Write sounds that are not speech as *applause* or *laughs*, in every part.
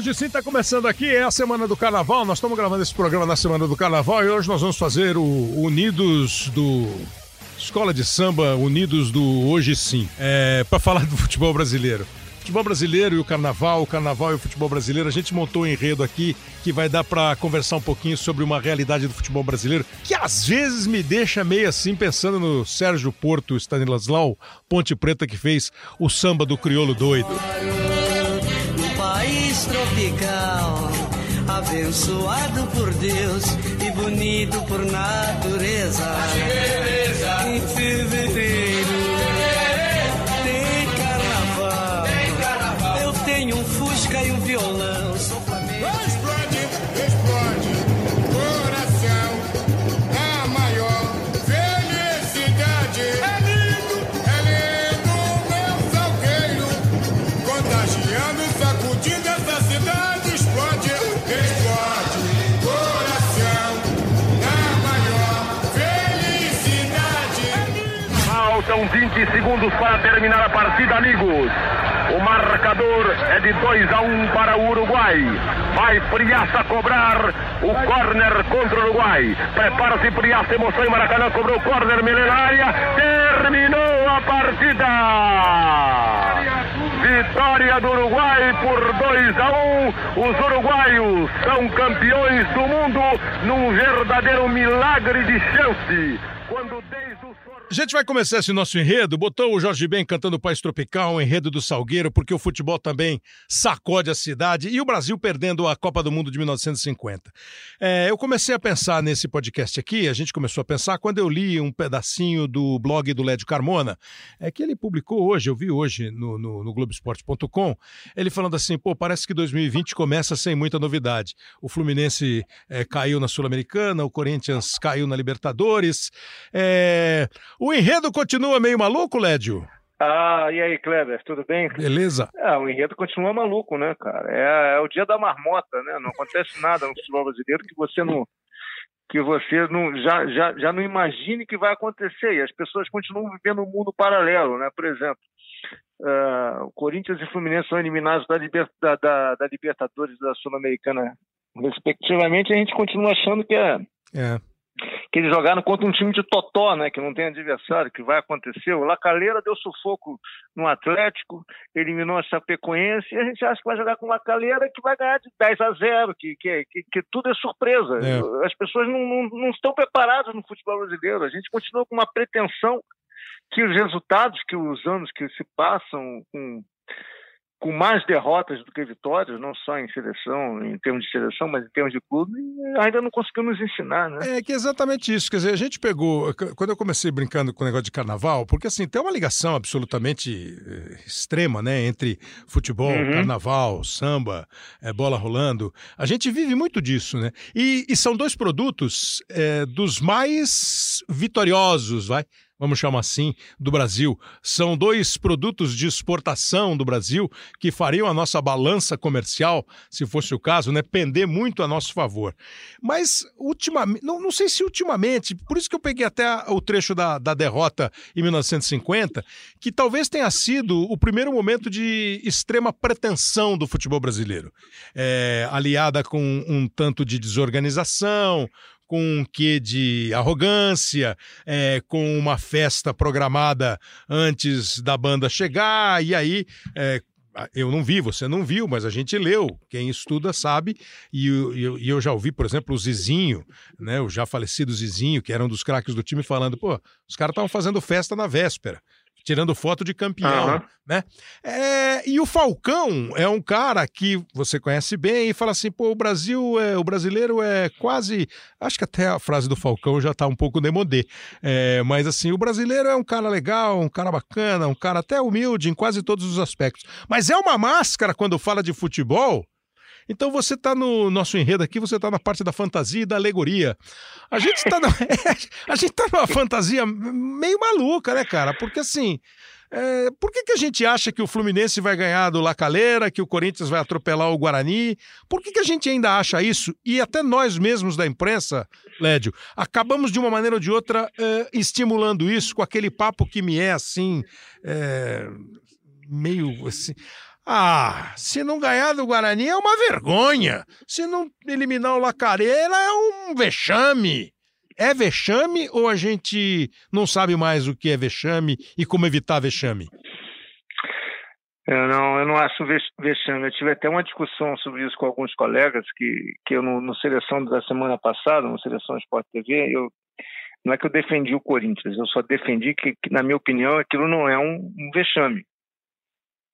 Hoje sim está começando aqui, é a Semana do Carnaval. Nós estamos gravando esse programa na Semana do Carnaval e hoje nós vamos fazer o Unidos do. Escola de Samba Unidos do Hoje Sim, é, para falar do futebol brasileiro. Futebol brasileiro e o carnaval, o carnaval e o futebol brasileiro. A gente montou um enredo aqui que vai dar para conversar um pouquinho sobre uma realidade do futebol brasileiro que às vezes me deixa meio assim pensando no Sérgio Porto Stanislau Ponte Preta que fez o samba do crioulo doido país tropical, abençoado por Deus e bonito por natureza. Faltam 20 segundos para terminar a partida, amigos. O marcador é de 2 a 1 um para o Uruguai. Vai Priaça cobrar o corner contra o Uruguai. Prepara-se Priaça, emoção em Maracanã, cobrou o corner, milenária. Terminou a partida. Vitória do Uruguai por 2 a 1. Um. Os uruguaios são campeões do mundo num verdadeiro milagre de chance. O a gente vai começar esse nosso enredo. Botou o Jorge Ben cantando País Tropical, o enredo do Salgueiro, porque o futebol também sacode a cidade e o Brasil perdendo a Copa do Mundo de 1950. É, eu comecei a pensar nesse podcast aqui, a gente começou a pensar quando eu li um pedacinho do blog do Lédio Carmona, é que ele publicou hoje, eu vi hoje no, no, no Globoesporte.com, ele falando assim: pô, parece que 2020 começa sem muita novidade. O Fluminense é, caiu na Sul-Americana, o Corinthians caiu na Libertadores. É, o enredo continua meio maluco, Lédio? Ah, e aí, Kleber, tudo bem? Beleza. É, o enredo continua maluco, né, cara? É, é, o dia da marmota, né? Não acontece nada no futebol brasileiro que você não que você não já, já, já não imagine que vai acontecer. E as pessoas continuam vivendo um mundo paralelo, né? Por exemplo, uh, Corinthians e Fluminense são eliminados da, da, da, da Libertadores da Sul-Americana, respectivamente, a gente continua achando que é, é que eles jogaram contra um time de totó, né, que não tem adversário, que vai acontecer. O Lacaleira deu sufoco no Atlético, eliminou a Chapecoense, e a gente acha que vai jogar com o Lacaleira que vai ganhar de 10 a 0, que, que, que, que tudo é surpresa. É. As pessoas não, não, não estão preparadas no futebol brasileiro. A gente continua com uma pretensão que os resultados, que os anos que se passam com com mais derrotas do que vitórias, não só em seleção, em termos de seleção, mas em termos de clube, ainda não conseguiu nos ensinar, né? É que é exatamente isso. Quer dizer, a gente pegou. Quando eu comecei brincando com o negócio de carnaval, porque assim, tem uma ligação absolutamente eh, extrema, né? Entre futebol, uhum. carnaval, samba, é, bola rolando. A gente vive muito disso, né? E, e são dois produtos é, dos mais vitoriosos, vai vamos chamar assim, do Brasil. São dois produtos de exportação do Brasil que fariam a nossa balança comercial, se fosse o caso, né, pender muito a nosso favor. Mas, ultimamente, não, não sei se ultimamente, por isso que eu peguei até o trecho da, da derrota em 1950, que talvez tenha sido o primeiro momento de extrema pretensão do futebol brasileiro, é, aliada com um tanto de desorganização, com um quê de arrogância, é, com uma festa programada antes da banda chegar, e aí é, eu não vi, você não viu, mas a gente leu. Quem estuda sabe. E eu, eu, já ouvi, por exemplo, o Zizinho, né, o já falecido Zizinho, que era um dos craques do time, falando: pô, os caras estavam fazendo festa na véspera tirando foto de campeão, uhum. né? É, e o Falcão é um cara que você conhece bem e fala assim, pô, o Brasil, é, o brasileiro é quase, acho que até a frase do Falcão já tá um pouco demodê, é, mas assim, o brasileiro é um cara legal, um cara bacana, um cara até humilde em quase todos os aspectos, mas é uma máscara quando fala de futebol então você está no nosso enredo aqui, você está na parte da fantasia e da alegoria. A gente está *laughs* *laughs* a gente tá numa fantasia meio maluca, né, cara? Porque assim, é, por que, que a gente acha que o Fluminense vai ganhar do Lacaleira, que o Corinthians vai atropelar o Guarani? Por que, que a gente ainda acha isso? E até nós mesmos da imprensa, Lédio, acabamos de uma maneira ou de outra é, estimulando isso com aquele papo que me é assim, é, meio assim. Ah, se não ganhar do Guarani é uma vergonha. Se não eliminar o Lacareira é um vexame. É vexame ou a gente não sabe mais o que é vexame e como evitar vexame? Eu não, eu não acho vexame. Eu tive até uma discussão sobre isso com alguns colegas que, que eu no, no seleção da semana passada, no seleção Sport TV, eu não é que eu defendi o Corinthians, eu só defendi que, que na minha opinião, aquilo não é um, um vexame.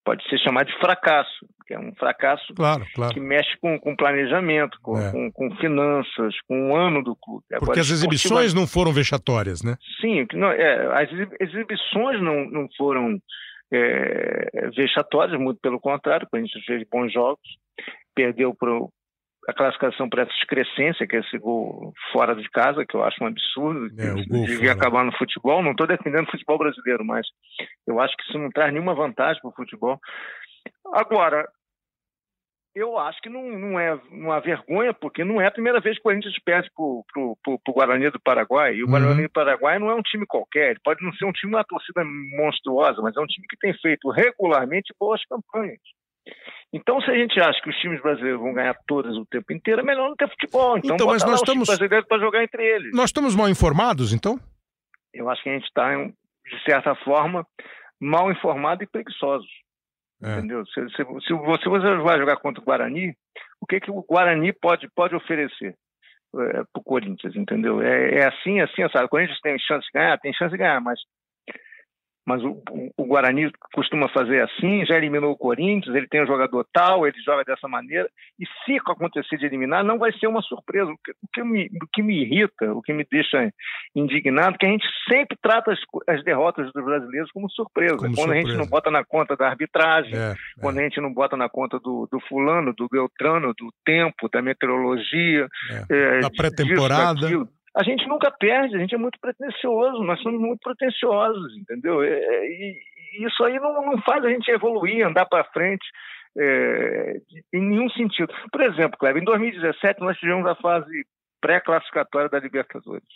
Pode ser chamado de fracasso, que é um fracasso claro, claro. que mexe com, com planejamento, com, é. com, com, finanças, com o ano do clube. Agora, Porque as exibições não foram vexatórias, né? Sim, não, é, as exibições não, não foram é, vexatórias, muito pelo contrário, a gente fez bons jogos, perdeu para a classificação para essa excrescência, que é esse gol fora de casa, que eu acho um absurdo, é, devia acabar no futebol. Não estou defendendo o futebol brasileiro, mas eu acho que isso não traz nenhuma vantagem para o futebol. Agora, eu acho que não, não é uma vergonha, porque não é a primeira vez que o Corinthians perde para o Guarani do Paraguai. E o uhum. Guarani do Paraguai não é um time qualquer, ele pode não ser um time uma torcida monstruosa, mas é um time que tem feito regularmente boas campanhas. Então, se a gente acha que os times brasileiros vão ganhar todas o tempo inteiro, é melhor não ter futebol. Então, então mas nós estamos para jogar entre eles. Nós estamos mal informados, então? Eu acho que a gente está, de certa forma, mal informado e preguiçosos. É. Entendeu? Se, se, se, você vai jogar contra o Guarani, o que, que o Guarani pode, pode oferecer é, para o Corinthians, entendeu? É, é assim, assim, sabe? O Corinthians tem chance de ganhar, tem chance de ganhar, mas mas o, o, Guarani costuma fazer assim, já eliminou o Corinthians, ele tem um jogador tal, ele joga dessa maneira, e se acontecer de eliminar, não vai ser uma surpresa. O que, o que, me, o que me irrita, o que me deixa indignado, é que a gente sempre trata as, as derrotas dos brasileiros como surpresa. Como quando surpresa. a gente não bota na conta da arbitragem, é, é. quando é. a gente não bota na conta do, do fulano, do Beltrano, do tempo, da meteorologia, é. da pré-temporada a gente nunca perde, a gente é muito pretencioso, nós somos muito pretenciosos, entendeu? É, é, e, isso aí não, não, faz a gente evoluir, andar para frente é, em nenhum sentido. Por exemplo, Cleber, em 2017 nós tivemos a fase pré-classificatória da Libertadores.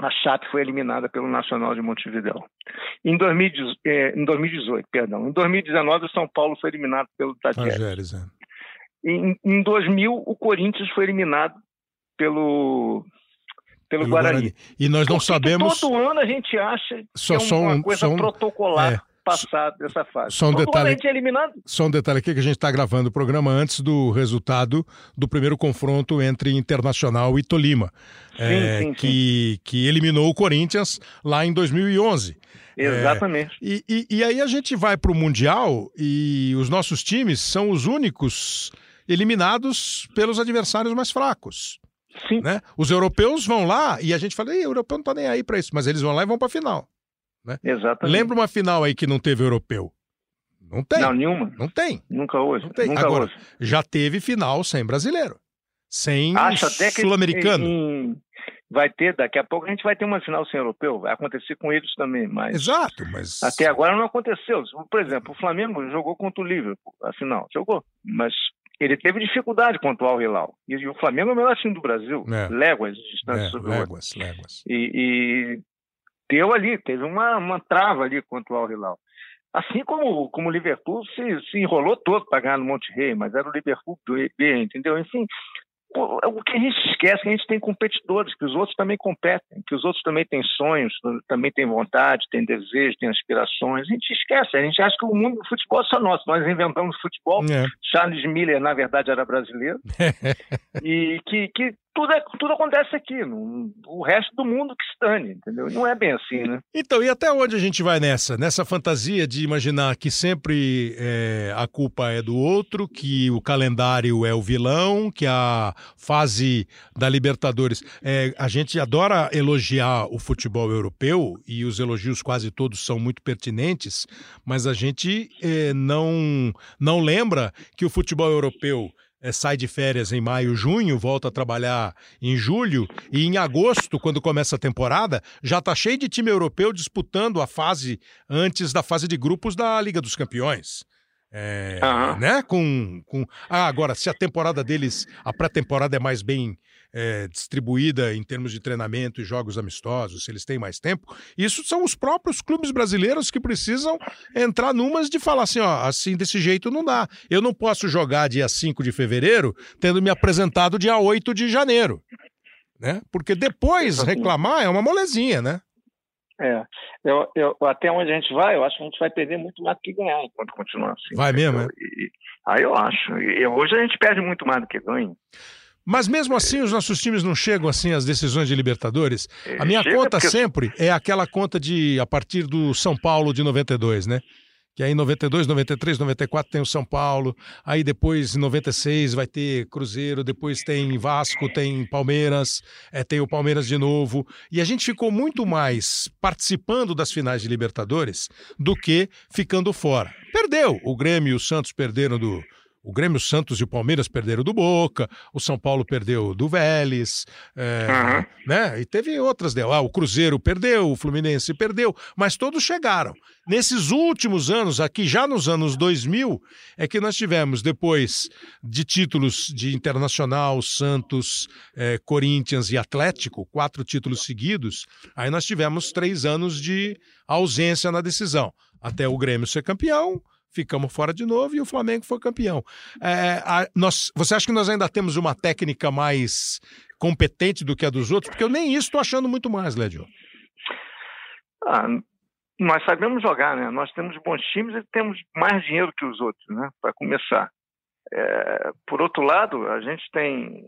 A Chape foi eliminada pelo Nacional de Montevideo. Em, 2018, é, em 2018, perdão. Em 2019, o São Paulo foi eliminado pelo Tajeres. É. Em, em 2000, o Corinthians foi eliminado pelo pelo, Guarani. Guarani. E nós não Porque sabemos. Todo ano a gente acha só, que é uma só, coisa só, protocolar. É, passar dessa fase. Só um, detalhe, só um detalhe aqui que a gente está gravando o programa antes do resultado do primeiro confronto entre Internacional e Tolima, sim, é, sim, que, sim. que eliminou o Corinthians lá em 2011. Exatamente. É, e, e, e aí a gente vai para o Mundial e os nossos times são os únicos eliminados pelos adversários mais fracos. Sim. Né? Os europeus vão lá e a gente fala, o europeu não tá nem aí para isso, mas eles vão lá e vão para a final. Né? Exatamente. Lembra uma final aí que não teve europeu? Não tem. Não, nenhuma. Não tem. Nunca hoje. Não tem. Nunca Agora, hoje. já teve final sem brasileiro. Sem sul-americano. Vai ter, daqui a pouco a gente vai ter uma final sem europeu. Vai acontecer com eles também, mas. Exato, mas. Até agora não aconteceu. Por exemplo, o Flamengo jogou contra o Liverpool, a final. Jogou. Mas ele teve dificuldade contra o Al Hilal. E, e, o Flamengo é o melhor time do Brasil. É. Léguas de distância é, sobre léguas, léguas. E, e, deu ali, teve uma, uma trava ali contra o Al Hilal. Assim como, como o Liverpool se, se enrolou todo para ganhar no Monte Rei, mas era o Liverpool B, entendeu? Enfim, o que a gente esquece é que a gente tem competidores, que os outros também competem, que os outros também têm sonhos, também têm vontade, têm desejos, têm aspirações. A gente esquece, a gente acha que o mundo do futebol é só nosso. Nós inventamos futebol. É. Charles Miller, na verdade, era brasileiro. *laughs* e que, que tudo, é, tudo acontece aqui. o resto do mundo que estane, entendeu? Não é bem assim, né? Então, e até onde a gente vai nessa? Nessa fantasia de imaginar que sempre é, a culpa é do outro, que o calendário é o vilão, que a fase da Libertadores. É, a gente adora elogiar o futebol europeu e os elogios quase todos são muito pertinentes, mas a gente é, não, não lembra que o futebol europeu é, sai de férias em maio, junho, volta a trabalhar em julho e em agosto, quando começa a temporada, já está cheio de time europeu disputando a fase antes da fase de grupos da Liga dos Campeões. É, uhum. né? Com, com... Ah, agora, se a temporada deles, a pré-temporada é mais bem é, distribuída em termos de treinamento e jogos amistosos, se eles têm mais tempo, isso são os próprios clubes brasileiros que precisam entrar numas de falar assim, ó, assim desse jeito não dá. Eu não posso jogar dia 5 de fevereiro tendo me apresentado dia 8 de janeiro. Né? Porque depois reclamar é uma molezinha, né? É, eu, eu, até onde a gente vai, eu acho que a gente vai perder muito mais do que ganhar enquanto continuar assim. Vai mesmo, é? E, aí eu acho. E hoje a gente perde muito mais do que ganha. Mas mesmo assim, os nossos times não chegam assim às decisões de Libertadores. A minha Chega conta porque... sempre é aquela conta de a partir do São Paulo de 92, né? que aí em 92, 93, 94 tem o São Paulo, aí depois em 96 vai ter Cruzeiro, depois tem Vasco, tem Palmeiras, é, tem o Palmeiras de novo, e a gente ficou muito mais participando das finais de Libertadores do que ficando fora. Perdeu, o Grêmio e o Santos perderam do, o Grêmio, Santos e o Palmeiras perderam do Boca, o São Paulo perdeu do Vélez, é, uhum. né? E teve outras. Ah, o Cruzeiro perdeu, o Fluminense perdeu, mas todos chegaram. Nesses últimos anos, aqui já nos anos 2000, é que nós tivemos, depois de títulos de Internacional, Santos, é, Corinthians e Atlético, quatro títulos seguidos, aí nós tivemos três anos de ausência na decisão. Até o Grêmio ser campeão, ficamos fora de novo e o Flamengo foi campeão. É, a, nós, você acha que nós ainda temos uma técnica mais competente do que a dos outros? Porque eu nem isso estou achando muito mais, Lédio. Ah, nós sabemos jogar, né? Nós temos bons times e temos mais dinheiro que os outros, né? Para começar. É, por outro lado, a gente tem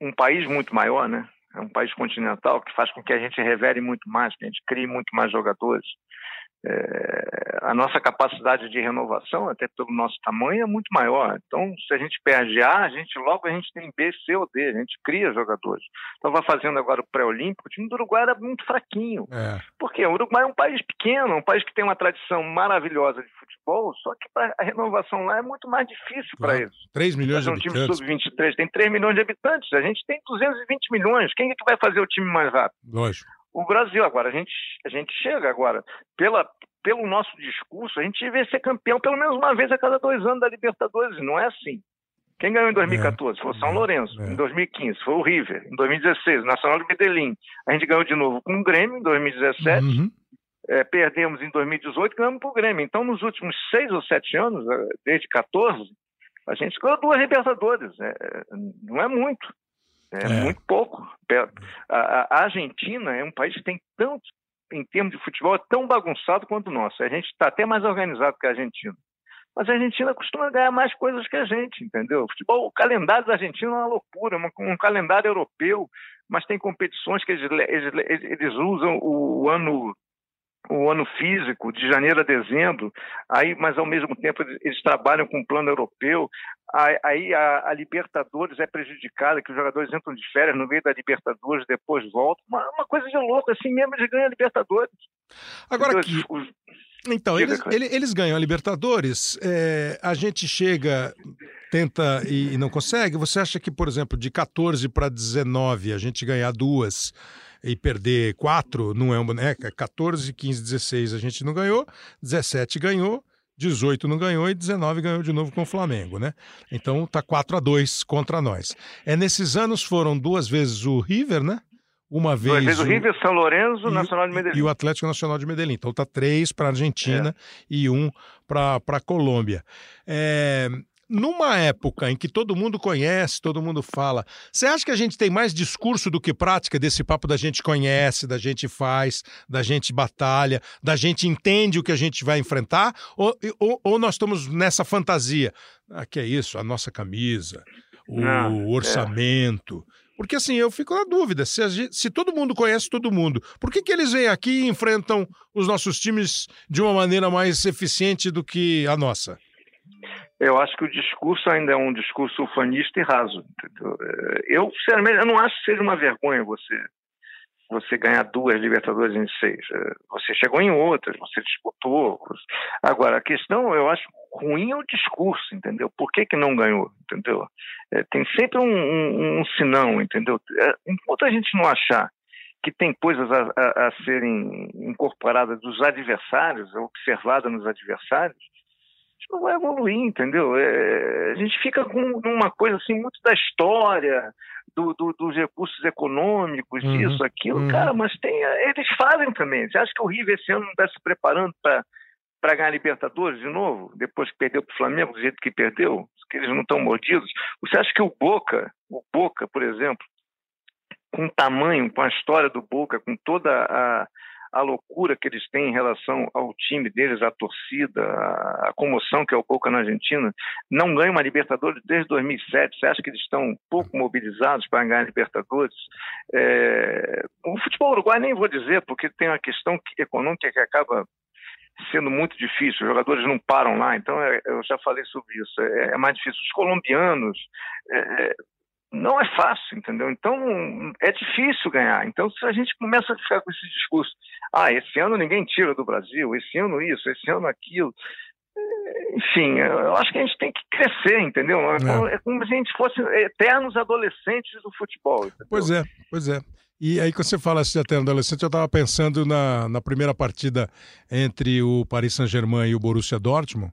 um país muito maior, né? É um país continental que faz com que a gente revele muito mais, que a gente crie muito mais jogadores é, a nossa capacidade de renovação, até pelo nosso tamanho, é muito maior. Então, se a gente perde A, a gente logo a gente tem B, C ou D, a gente cria jogadores. Então, vai fazendo agora o pré-olímpico, o time do Uruguai era muito fraquinho. É. Porque o Uruguai é um país pequeno, um país que tem uma tradição maravilhosa de futebol, só que a renovação lá é muito mais difícil para eles. 3 milhões de habitantes. Um time sub-23 tem 3 milhões de habitantes, a gente tem 220 milhões. Quem é que vai fazer o time mais rápido? Lógico o Brasil. Agora, a gente, a gente chega agora, pela, pelo nosso discurso, a gente devia ser campeão pelo menos uma vez a cada dois anos da Libertadores. Não é assim. Quem ganhou em 2014 é, foi o São é, Lourenço. É. Em 2015 foi o River. Em 2016, o Nacional de Medellín. A gente ganhou de novo com o Grêmio em 2017. Uhum. É, perdemos em 2018 e ganhamos para o Grêmio. Então, nos últimos seis ou sete anos, é, desde 14, a gente ganhou duas Libertadores. É, não é muito. É, é, muito pouco. A, Argentina é um país que tem tanto, em termos de futebol, é tão bagunçado quanto o nosso. A gente está até mais organizado que a Argentina. Mas a Argentina costuma ganhar mais coisas que a gente, entendeu? O futebol, o calendário da Argentina é uma loucura, um calendário europeu, mas tem competições que eles, eles, eles usam o ano o ano físico, de janeiro a dezembro, aí, mas ao mesmo tempo eles trabalham com o plano europeu, aí a, a, Libertadores é prejudicada, que os jogadores entram de férias no meio da Libertadores, depois voltam, uma, uma coisa de louco, assim mesmo eles ganham a Libertadores. Agora aqui... Os... Então, eles, eles, ganham a Libertadores, é, a gente chega, tenta e, e não consegue. Você acha que, por exemplo, de 14 para 19 a gente ganhar duas e perder quatro não é um, né? 14, 15, 16 a gente não ganhou, 17 ganhou, 18 não ganhou e 19 ganhou de novo com o Flamengo, né? Então tá 4 a 2 contra nós. É nesses anos foram duas vezes o River, né? Uma vez. Duas vezes o River, São Lourenço, e, Nacional de Medellín. E o Atlético Nacional de Medellín. Então tá três para Argentina é. e um para Colômbia. É, numa época em que todo mundo conhece, todo mundo fala, você acha que a gente tem mais discurso do que prática desse papo da gente conhece, da gente faz, da gente batalha, da gente entende o que a gente vai enfrentar? Ou, ou, ou nós estamos nessa fantasia? Ah, que é isso, a nossa camisa, o Não, é. orçamento. É. Porque assim, eu fico na dúvida, se, gente, se, todo mundo conhece todo mundo, por que, que eles vêm aqui e enfrentam os nossos times de uma maneira mais eficiente do que a nossa? Eu acho que o discurso ainda é um discurso ufanista e raso. É, eu, sinceramente, eu não acho que seja uma vergonha você você ganhar duas Libertadores em seis. É, você chegou em outras, você disputou. Agora, a questão, eu acho ruim é o discurso, entendeu? Por que, que não ganhou, entendeu? É, tem sempre um, um, um sinão, entendeu? É, enquanto a gente não achar que tem coisas a, a, a serem incorporadas dos adversários, observadas nos adversários, gente não vai evoluir, entendeu? É, a gente fica com uma coisa assim muito da história, do, do, dos recursos econômicos, uhum, isso, aquilo, uhum. cara, mas tem, eles fazem também. Você acha que o River esse ano não está se preparando para ganhar Libertadores de novo, depois que perdeu para o Flamengo, do jeito que perdeu, que eles não estão mordidos? Você acha que o Boca, o Boca, por exemplo, com o tamanho, com a história do Boca, com toda a, a loucura que eles têm em relação ao time deles, a torcida, a, comoção que é o Boca na Argentina, não ganha uma Libertadores desde 2007. Você acha que eles estão pouco mobilizados para ganhar Libertadores? É... O futebol uruguai nem vou dizer, porque tem uma questão econômica que acaba sendo muito difícil, os jogadores não param lá, então é, eu já falei sobre isso, é, é mais difícil. Os colombianos, é, é não é fácil, entendeu? Então é difícil ganhar. Então se a gente começa a ficar com esse discurso, ah, esse ano ninguém tira do Brasil, esse ano isso, esse ano aquilo, eh, enfim, eu acho que a gente tem que crescer, entendeu? É, é como se a gente fosse eternos adolescentes do futebol. Entendeu? Pois é, pois é. E aí, quando você fala assim, eterno adolescente, eu estava pensando na, na primeira partida entre o Paris Saint-Germain e o Borussia Dortmund.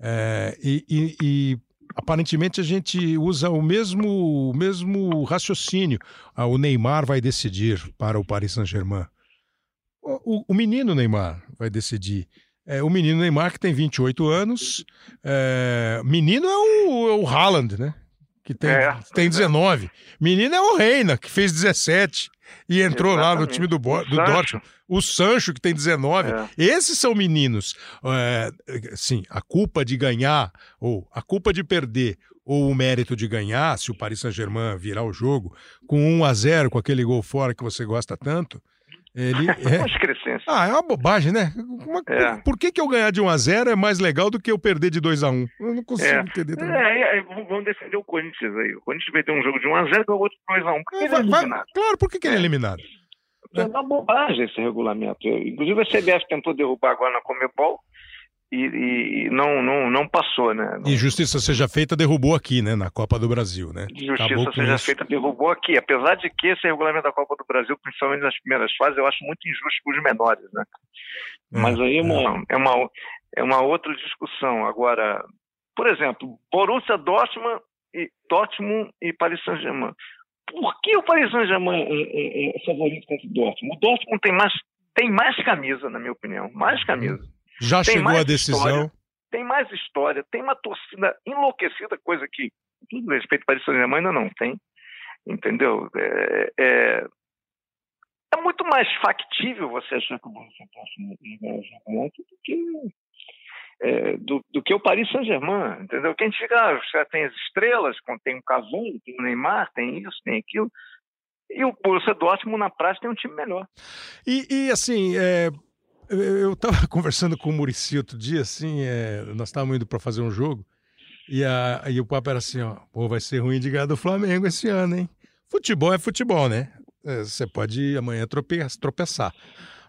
É, e, e, e aparentemente a gente usa o mesmo, o mesmo raciocínio. Ah, o Neymar vai decidir para o Paris Saint-Germain. O, o, menino Neymar vai decidir. É, o menino Neymar, que tem 28 anos. É, menino é o, é o Haaland, né? Que tem, é, tem 19. Menino é o Reina, que fez 17 e entrou Exatamente. lá no time do, do Dortmund. O Sancho, que tem 19. É. Esses são meninos. É, sim, a culpa de ganhar, ou a culpa de perder, ou o mérito de ganhar, se o Paris Saint-Germain virar o jogo, com 1 a 0 com aquele gol fora que você gosta tanto, ele *laughs* é... Ah, é uma bobagem, né? Uma... É. Por que, que eu ganhar de 1 a 0 é mais legal do que eu perder de 2 a 1 Eu não consigo é. entender também. É, é, vamos defender o Corinthians aí. O Corinthians vai ter um jogo de 1 a 0 e o outro de 2 a 1 Por que é, ele é eliminado? Claro, por que, que ele é eliminado? É uma bobagem esse regulamento. Inclusive a CBF tentou derrubar agora na Comebol e, e, não, não, não passou, né? E justiça seja feita derrubou aqui, né? Na Copa do Brasil, né? Justiça seja isso. feita derrubou aqui. Apesar de que esse regulamento da Copa do Brasil, principalmente nas primeiras fases, eu acho muito injusto para os menores, né? É, Mas aí é uma, é. é, uma, é uma outra discussão. Agora, por exemplo, Borussia Dortmund e, Dortmund e Paris Saint-Germain. Por que o Paris Saint-Germain é, é, é favorito contra o Dortmund? O Dortmund tem mais, tem mais camisa, na minha opinião. Mais camisa. Já tem chegou a decisão. História, tem mais história, tem uma torcida enlouquecida, coisa que, com todo respeito para minha mãe ainda não tem. Entendeu? É, é, é, muito mais factível você achar que o Borussia Dortmund do que é, do, do, que o Paris Saint-Germain, entendeu? Quem fica, ah, tem as estrelas, tem o Cavani, tem o Neymar, tem isso, tem aquilo. E o Borussia Dortmund, na prática, tem um time melhor. E, e assim, é, eu estava *laughs* conversando com o Murici outro dia, assim, é, nós estávamos indo para fazer um jogo, e, a, e o papo era assim, ó, pô, vai ser ruim de ganhar do Flamengo esse ano, hein? Futebol é futebol, né? É, você pode amanhã tropeçar.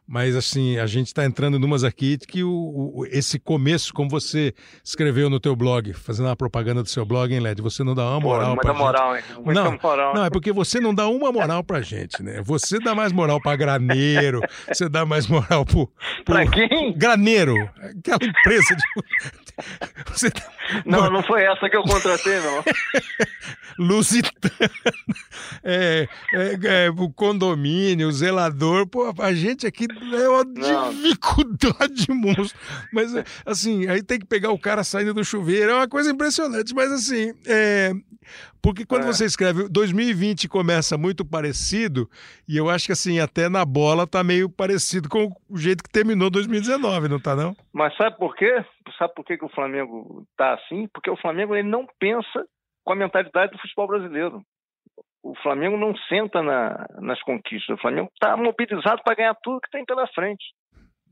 Mas assim, a gente está entrando numas aqui que o, o, esse começo, como você escreveu no teu blog, fazendo a propaganda do seu blog, hein, Led? Você não dá uma moral para gente. moral, hein? não, moral. não, é porque você não dá uma moral pra gente, né? Você dá mais moral para graneiro, *laughs* você dá mais moral pro, pro pra quem? Graneiro, aquela empresa de *laughs* você... Não, não foi essa que eu contratei, não. *laughs* Lusitana, é, é, é, o condomínio, o zelador, pô, a gente aqui é uma não. dificuldade monstro. Mas, assim, aí tem que pegar o cara saindo do chuveiro, é uma coisa impressionante. Mas, assim, é, porque quando é. você escreve 2020 começa muito parecido, e eu acho que assim, até na bola tá meio parecido com o jeito que terminou 2019, não tá não? Mas sabe por quê? Sabe por que, que o Flamengo tá assim? Porque o Flamengo ele não pensa com a mentalidade do futebol brasileiro. O Flamengo não senta na, nas conquistas. O Flamengo está mobilizado para ganhar tudo que tem pela frente.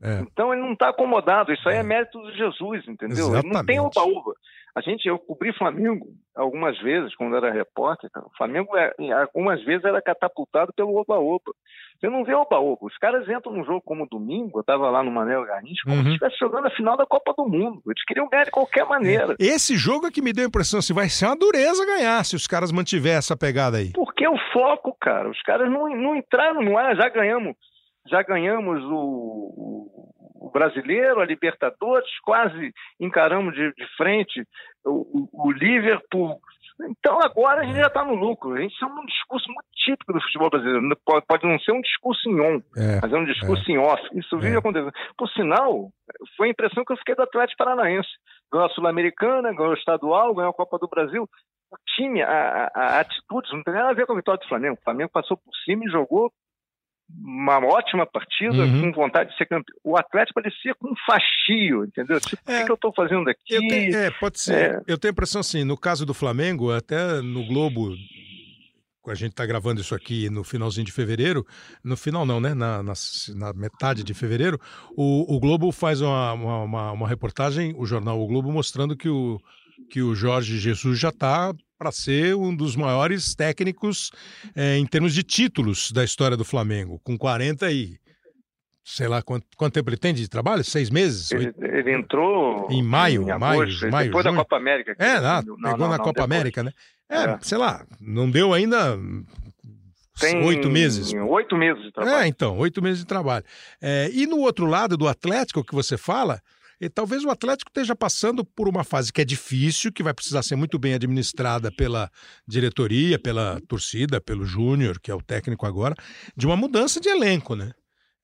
É. Então ele não está acomodado. Isso aí é. é mérito de Jesus, entendeu? Exatamente. Ele não tem oba-oba. A gente, eu cobri Flamengo algumas vezes quando era repórter. O Flamengo, é, algumas vezes, era catapultado pelo oba-oba. Você não vê oba-oba. Os caras entram num jogo como domingo, eu estava lá no Manel Garrincha, como uhum. se estivesse jogando a final da Copa do Mundo. Eles queriam ganhar de qualquer maneira. É. Esse jogo é que me deu a impressão, se vai ser uma dureza ganhar, se os caras mantiverem essa pegada aí. Porque o foco, cara, os caras não, não entraram no ar, já ganhamos, já ganhamos o, o brasileiro, a Libertadores, quase encaramos de, de frente o, o, o Liverpool. Então agora a gente já está no lucro. A gente é um discurso muito típico do futebol brasileiro. Pode, pode não ser um discurso em on, É, mas é um discurso em off. Isso vive É. acontecendo. Por sinal, foi a impressão que eu fiquei do Atlético Paranaense. Ganhou a Sul-Americana, ganhou o estadual, ganhou a Copa do Brasil. O time, a, a, a atitude, não tem nada a ver com a vitória do Flamengo. O Flamengo passou por cima e jogou uma ótima partida, Uhum. com vontade de ser campeão. O Atlético parecia com um fastio, entendeu? Tipo, o É. que, que eu estou fazendo aqui? Eu tenho- é, pode ser. É. Eu tenho a impressão assim, no caso do Flamengo, até no Globo, a gente está gravando isso aqui no finalzinho de fevereiro, no final não, né? Na, na, na metade de fevereiro, o, o Globo faz uma, uma, uma- uma reportagem, o jornal O Globo, mostrando que o, que o Jorge Jesus já está para ser um dos maiores técnicos é, em termos de títulos da história do Flamengo, com 40 e sei lá quanto, quanto tempo ele tem de trabalho? Seis meses? Ele, ele entrou Em maio, em maio, agosto, maio, depois junho. da Copa América. que É, não, pegou não, na Copa depois. América, né? É, É. sei lá, não deu ainda Tem oito meses. Oito meses de trabalho. É, então, oito meses de trabalho. É, e no outro lado do Atlético que você fala, e talvez o Atlético esteja passando por uma fase que é difícil, que vai precisar ser muito bem administrada pela diretoria, pela torcida, pelo Júnior, que é o técnico agora, de uma mudança de elenco, né?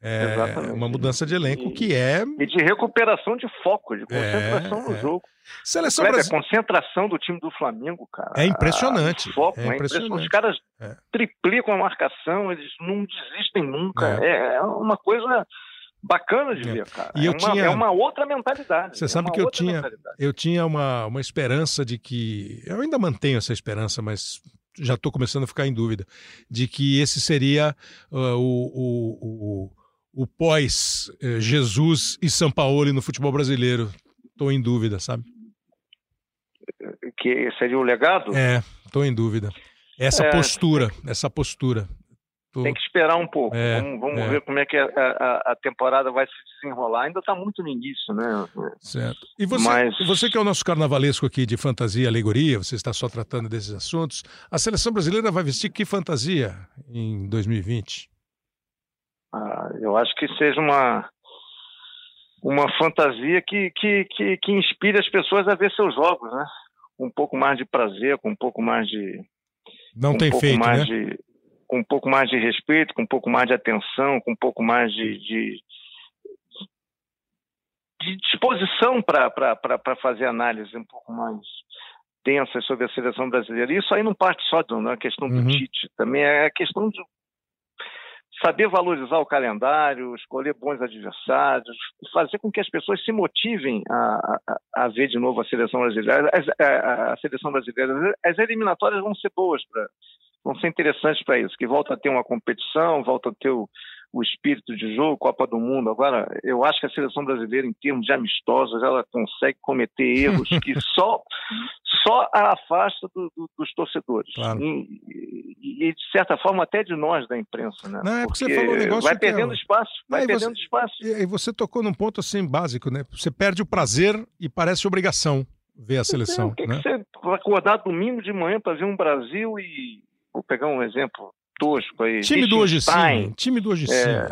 É, Exatamente. uma mudança de elenco que é E de recuperação de foco, de concentração É, no é. jogo. seleção Kleber, a brasileira. concentração do time do Flamengo, cara. É impressionante, O foco é é impressionante. Os caras É. triplicam a marcação, eles não desistem nunca. É. É, é uma coisa bacana de É. ver, cara. E eu é, uma, tinha- é uma outra mentalidade. Você é sabe que eu tinha-. Eu tinha uma, uma esperança de que. Eu ainda mantenho essa esperança, mas já estou começando a ficar em dúvida. De que esse seria uh, o, o, o, o pós-Jesus e São Paulo no futebol brasileiro. Estou em dúvida, sabe? Que seria o legado? É, estou em dúvida. Essa É. postura, essa postura. Tô- Tem que esperar um pouco. É, vamos vamos é. ver como é que a, a- a temporada vai se desenrolar. Ainda está muito no início, né? Certo. E você, Mas- você que é o nosso carnavalesco aqui de fantasia e alegoria, você está só tratando desses assuntos. A seleção brasileira vai vestir que fantasia em 2020? Ah, eu acho que seja uma uma fantasia que, que, que, que inspire as pessoas a ver seus jogos, né? Com um pouco mais de prazer, com um pouco mais de Não tem um pouco feito, né? de com um pouco mais de respeito, com um pouco mais de atenção, com um pouco mais de, de, de disposição para fazer análise um pouco mais densas sobre a seleção brasileira. Isso aí não parte só de uma questão do Uhum. Tite, também é a questão de saber valorizar o calendário, escolher bons adversários, fazer com que as pessoas se motivem a, a, a ver de novo a seleção brasileira. As, a, a seleção brasileira, as eliminatórias vão ser boas para vão ser interessantes para isso, que volta a ter uma competição, volta a ter o, o espírito de jogo, Copa do Mundo. Agora, eu acho que a seleção brasileira, em termos de amistosos, ela consegue cometer *laughs* erros que só, só a afasta do, do, dos torcedores. Claro. E, e, e, de certa forma, até de nós da imprensa. Né? Não, é porque você Porque falou um negócio vai que é- perdendo espaço, vai Não, perdendo você- espaço. E você tocou num ponto assim básico, né? Você perde o prazer e parece obrigação ver a seleção, O que, né? que você acordar domingo de manhã para ver um Brasil e. Vou pegar um exemplo tosco aí. Time do hoje sim, time do hoje sim. É.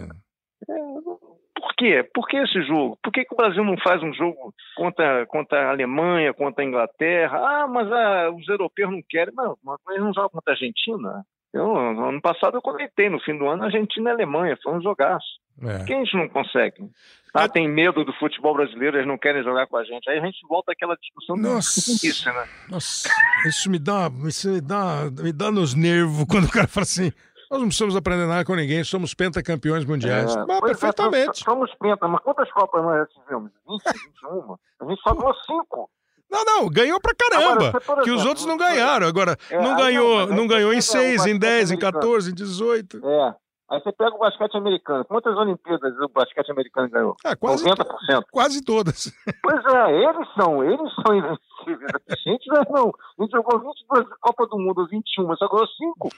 Por quê? Por que esse jogo? Por que, que o Brasil não faz um jogo contra, contra a Alemanha, contra a Inglaterra? Ah, mas ah, os europeus não querem. Não, mas eles não jogam contra a Argentina. Eu, no ano passado eu comentei, no fim do ano, Argentina e Alemanha. Foi um jogaço. É. Por que a gente não consegue? Ah, tem medo do futebol brasileiro, eles não querem jogar com a gente. Aí a gente volta àquela discussão do Nossa. início, né? Nossa, isso me dá, isso me dá, me dá nos nervos quando o cara fala assim: nós não precisamos aprender nada com ninguém, somos pentacampeões mundiais. É, Mas, pois é, perfeitamente. Somos penta, mas quantas Copas nós tivemos? 20, 21? A gente só ganhou 5. Não, não, ganhou pra caramba. Agora, por que os exemplo, outros não ganharam. Agora, É, não ganhou, não, mas não aí ganhou em pega o 6, em basquete 10, em americano. 14, em 18. É. Aí você pega o basquete americano. Quantas Olimpíadas o basquete americano ganhou? Ah, quase, 90%. quase todas. Pois é, eles são, eles são invencíveis. A gente não, é, não. A gente jogou 22 Copa do Mundo, 21, mas só ganhou 5.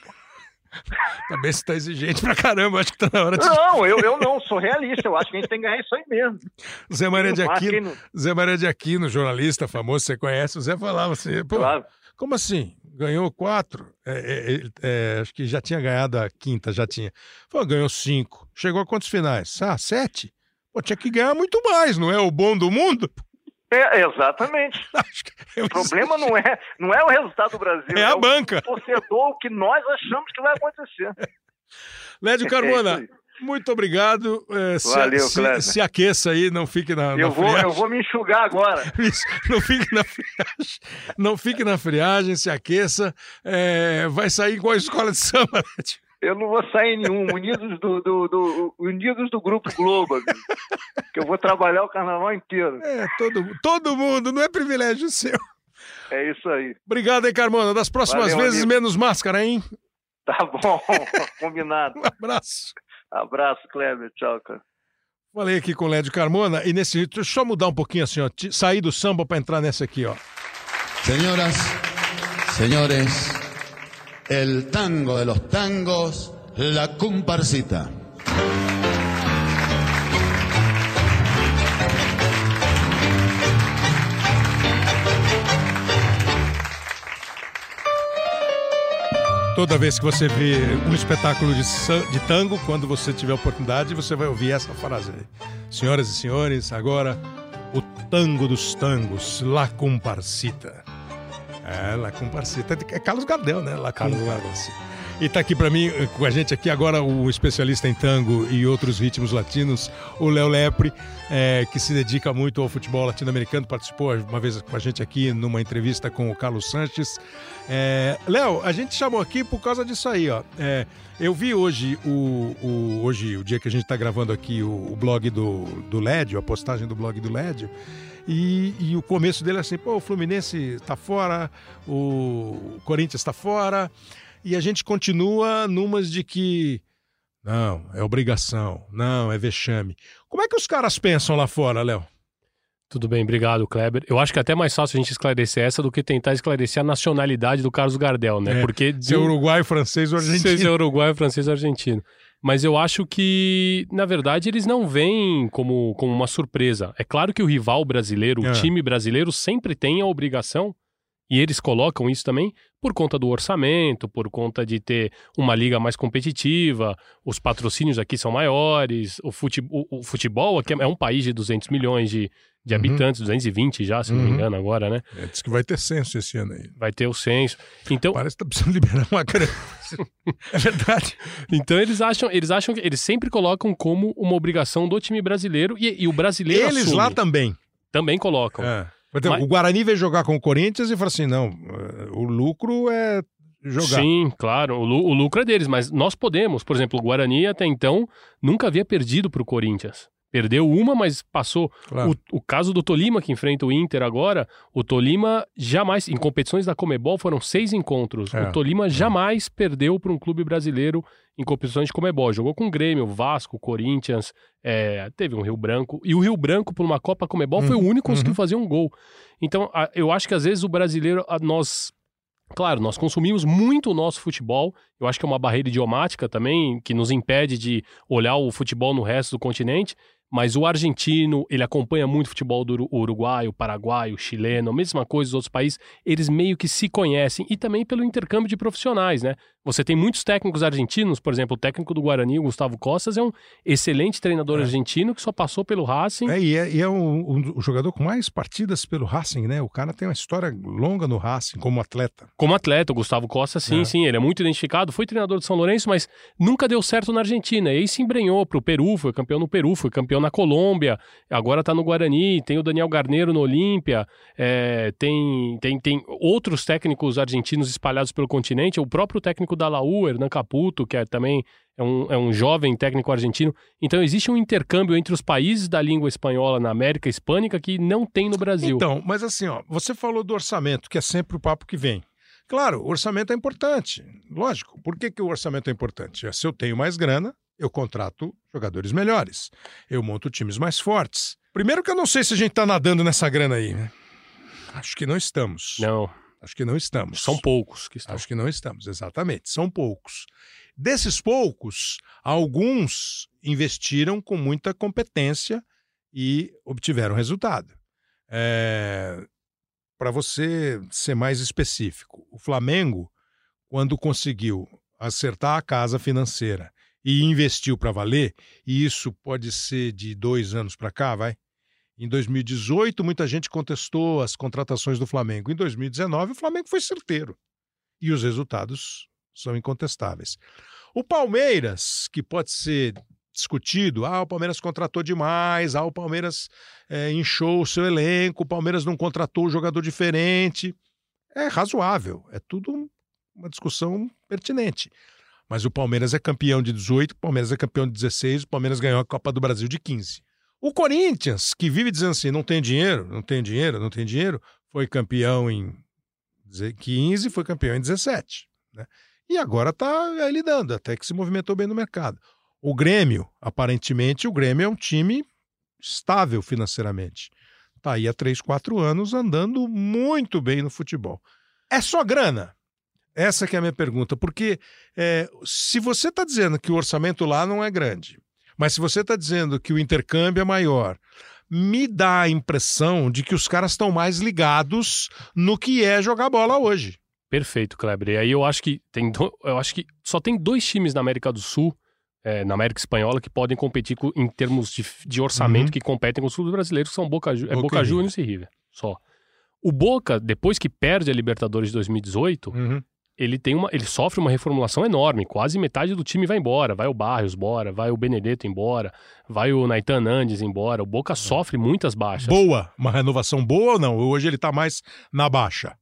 *laughs* Também você tá exigente pra caramba. Acho que tá na hora de. Não, eu, eu não, sou realista. Eu acho que a gente tem que ganhar isso aí mesmo. Zé Maria de Aquino, não- Zé Maria de Aquino, jornalista famoso, você conhece, o Zé falava assim, pô, Claro. como assim? Ganhou quatro? É, é, é, é, acho que já tinha ganhado a quinta, já tinha. Pô, ganhou cinco. Chegou a quantos finais? Ah, sete? Pô, tinha que ganhar muito mais, não é o bom do mundo? É, exatamente. *laughs* o problema não é, não é o resultado do Brasil. É a é banca. O torcedor, o que nós achamos que vai acontecer. *laughs* Lédio Carmona, é muito obrigado. É, Valeu, se, se, aqueça aí, não fique na, eu na vou, friagem. Eu vou me enxugar agora. *laughs* Não fique na friagem. Não fique na friagem, se aqueça. É, vai sair igual a escola de samba, Lédio. Eu não vou sair nenhum, unidos do, do, do, unidos do Grupo Globo, amigo, que eu vou trabalhar o carnaval inteiro. É, todo, todo mundo, não é privilégio seu. É isso aí. Obrigado, hein, Carmona. Das próximas Valeu, vezes, amigo. menos máscara, hein? Tá bom, *laughs* combinado. Um abraço. Abraço, Kleber. Tchau, cara. Falei aqui com o Lédio Carmona e nesse. Deixa eu só mudar um pouquinho assim, ó. Sair do samba para entrar nessa aqui, ó. Señoras, señores, el tango de los tangos, la comparsita. Toda vez que você vê um espetáculo de, de tango, quando você tiver oportunidade, você vai ouvir essa frase. Senhoras e senhores, agora o tango dos tangos, La Comparsita. É, La Comparsita. É Carlos Gardel, né? La Carlos Comparsita. E tá aqui para mim, com a gente aqui agora, o especialista em tango e outros ritmos latinos, o Léo Lepre, é, que se dedica muito ao futebol latino-americano, participou uma vez com a gente aqui numa entrevista com o Carlos Sanches. É, Léo, a gente chamou aqui por causa disso aí, ó. É, eu vi hoje o, o, hoje, o dia que a gente está gravando aqui, o, o, blog do, do Lédio, a postagem do blog do Lédio, e, e, o começo dele é assim, pô, o Fluminense está fora, o Corinthians está fora, e a gente continua numas de que não, é obrigação, não, é vexame. Como é que os caras pensam lá fora, Léo? Tudo bem, obrigado, Kleber. Eu acho que é até mais fácil a gente esclarecer essa do que tentar esclarecer a nacionalidade do Carlos Gardel, né? É, Porque se é uruguai, francês ou argentino. Se é uruguai, francês ou argentino. Mas eu acho que, na verdade, eles não veem como, como uma surpresa. É claro que o rival brasileiro, o É. time brasileiro, sempre tem a obrigação, e eles colocam isso também, por conta do orçamento, por conta de ter uma liga mais competitiva, os patrocínios aqui são maiores, o futebol, o futebol aqui é um país de 200 milhões de, de Uhum. habitantes, 220 já, se não me Uhum. engano, agora, né? É, diz que vai ter censo esse ano aí. Vai ter o censo. Então, Parece que tá precisando *laughs* liberar uma grana. é verdade. então eles acham, eles acham que eles sempre colocam como uma obrigação do time brasileiro e, e o brasileiro Eles assume. lá também. também colocam. É. Exemplo, Mas- O Guarani veio jogar com o Corinthians e falou assim: não, eh, o lucro é jogar. Sim, claro, o, o lucro é deles, mas nós podemos. Por exemplo, o Guarani até então nunca havia perdido para o Corinthians. Perdeu uma, mas passou. Claro. O, o caso do Tolima, que enfrenta o Inter agora, o Tolima jamais, em competições da Comebol, foram seis encontros. É. O Tolima jamais perdeu para um clube brasileiro em competições de Comebol. Jogou com o Grêmio, Vasco, Corinthians, é, teve um Rio Branco. E o Rio Branco, por uma Copa Comebol, foi o único que conseguiu uhum. fazer um gol. Então, a- eu acho que às vezes o brasileiro, a- nós Claro, nós consumimos muito o nosso futebol. Eu acho que é uma barreira idiomática também, que nos impede de olhar o futebol no resto do continente. Mas o argentino, ele acompanha muito o futebol do Uru- uruguaio, o paraguaio, o chileno, a mesma coisa dos outros países. Eles meio que se conhecem e também pelo intercâmbio de profissionais, né? Você tem muitos técnicos argentinos, por exemplo, o técnico do Guarani, o Gustavo Costas, é um excelente treinador É. argentino que só passou pelo Racing. É, e é, e é um, um- o jogador com mais partidas pelo Racing, né? O cara tem uma história longa no Racing como atleta. Como atleta, o Gustavo Costa, sim, É. sim, ele é muito identificado. Foi treinador de São Lourenço, mas nunca deu certo na Argentina. E aí se embrenhou pro Peru, foi campeão no Peru, foi campeão na Colômbia, agora tá no Guarani, tem o Daniel Garneiro no Olímpia, é, tem, tem, tem outros técnicos argentinos espalhados pelo continente, o próprio técnico da Laú, Hernan Caputo, que é também é um, é um jovem técnico argentino. Então existe um intercâmbio entre os países da língua espanhola na América Hispânica que não tem no Brasil. Então, mas assim, ó, você falou do orçamento, que é sempre o papo que vem. Claro, o orçamento é importante. Lógico. Por que, que o orçamento é importante? Se eu tenho mais grana, eu contrato jogadores melhores. Eu monto times mais fortes. Primeiro que eu não sei se a gente está nadando nessa grana aí, né? Acho que não estamos. Não, Acho que não estamos. são poucos que estão. Acho que não estamos, exatamente. São poucos. Desses poucos, alguns investiram com muita competência e obtiveram resultado. Para você ser mais específico, o Flamengo, quando conseguiu acertar a casa financeira e investiu para valer, e isso pode ser de dois anos para cá, vai? Em 2018, muita gente contestou as contratações do Flamengo. Em 2019, o Flamengo foi certeiro. E os resultados são incontestáveis. O Palmeiras, que pode ser discutido, ah, o Palmeiras contratou demais, ah, o Palmeiras é, inchou o seu elenco, o Palmeiras não contratou um jogador diferente. É razoável, é tudo uma discussão pertinente. Mas o Palmeiras é campeão de 18, o Palmeiras é campeão de 16, o Palmeiras ganhou a Copa do Brasil de 15. O Corinthians, que vive dizendo assim, não tem dinheiro, não tem dinheiro, não tem dinheiro, foi campeão em 15, foi campeão em 17. Né? E agora está aí lidando, até que se movimentou bem no mercado. O Grêmio, aparentemente, o Grêmio é um time estável financeiramente. Está aí há 3, 4 anos andando muito bem no futebol. É só grana? Essa que é a minha pergunta, porque é, se você está dizendo que o orçamento lá não é grande, mas se você está dizendo que o intercâmbio é maior, me dá a impressão de que os caras estão mais ligados no que é jogar bola hoje. Perfeito, Kleber. E aí eu acho que tem, do... eu acho que só tem dois times na América do Sul, é, na América Espanhola, que podem competir com, em termos de, de orçamento, uhum. que competem com os clubes brasileiros, que são Boca, Boca, é Boca Juniors e River. Só. O Boca, depois que perde a Libertadores de 2018, uhum ele tem uma, ele sofre uma reformulação enorme. Quase metade do time vai embora. Vai o Barrios embora, vai o Benedetto embora, vai o Naitan Nandes embora. O Boca sofre muitas baixas. Boa, uma renovação boa ou não? Hoje ele tá mais na baixa.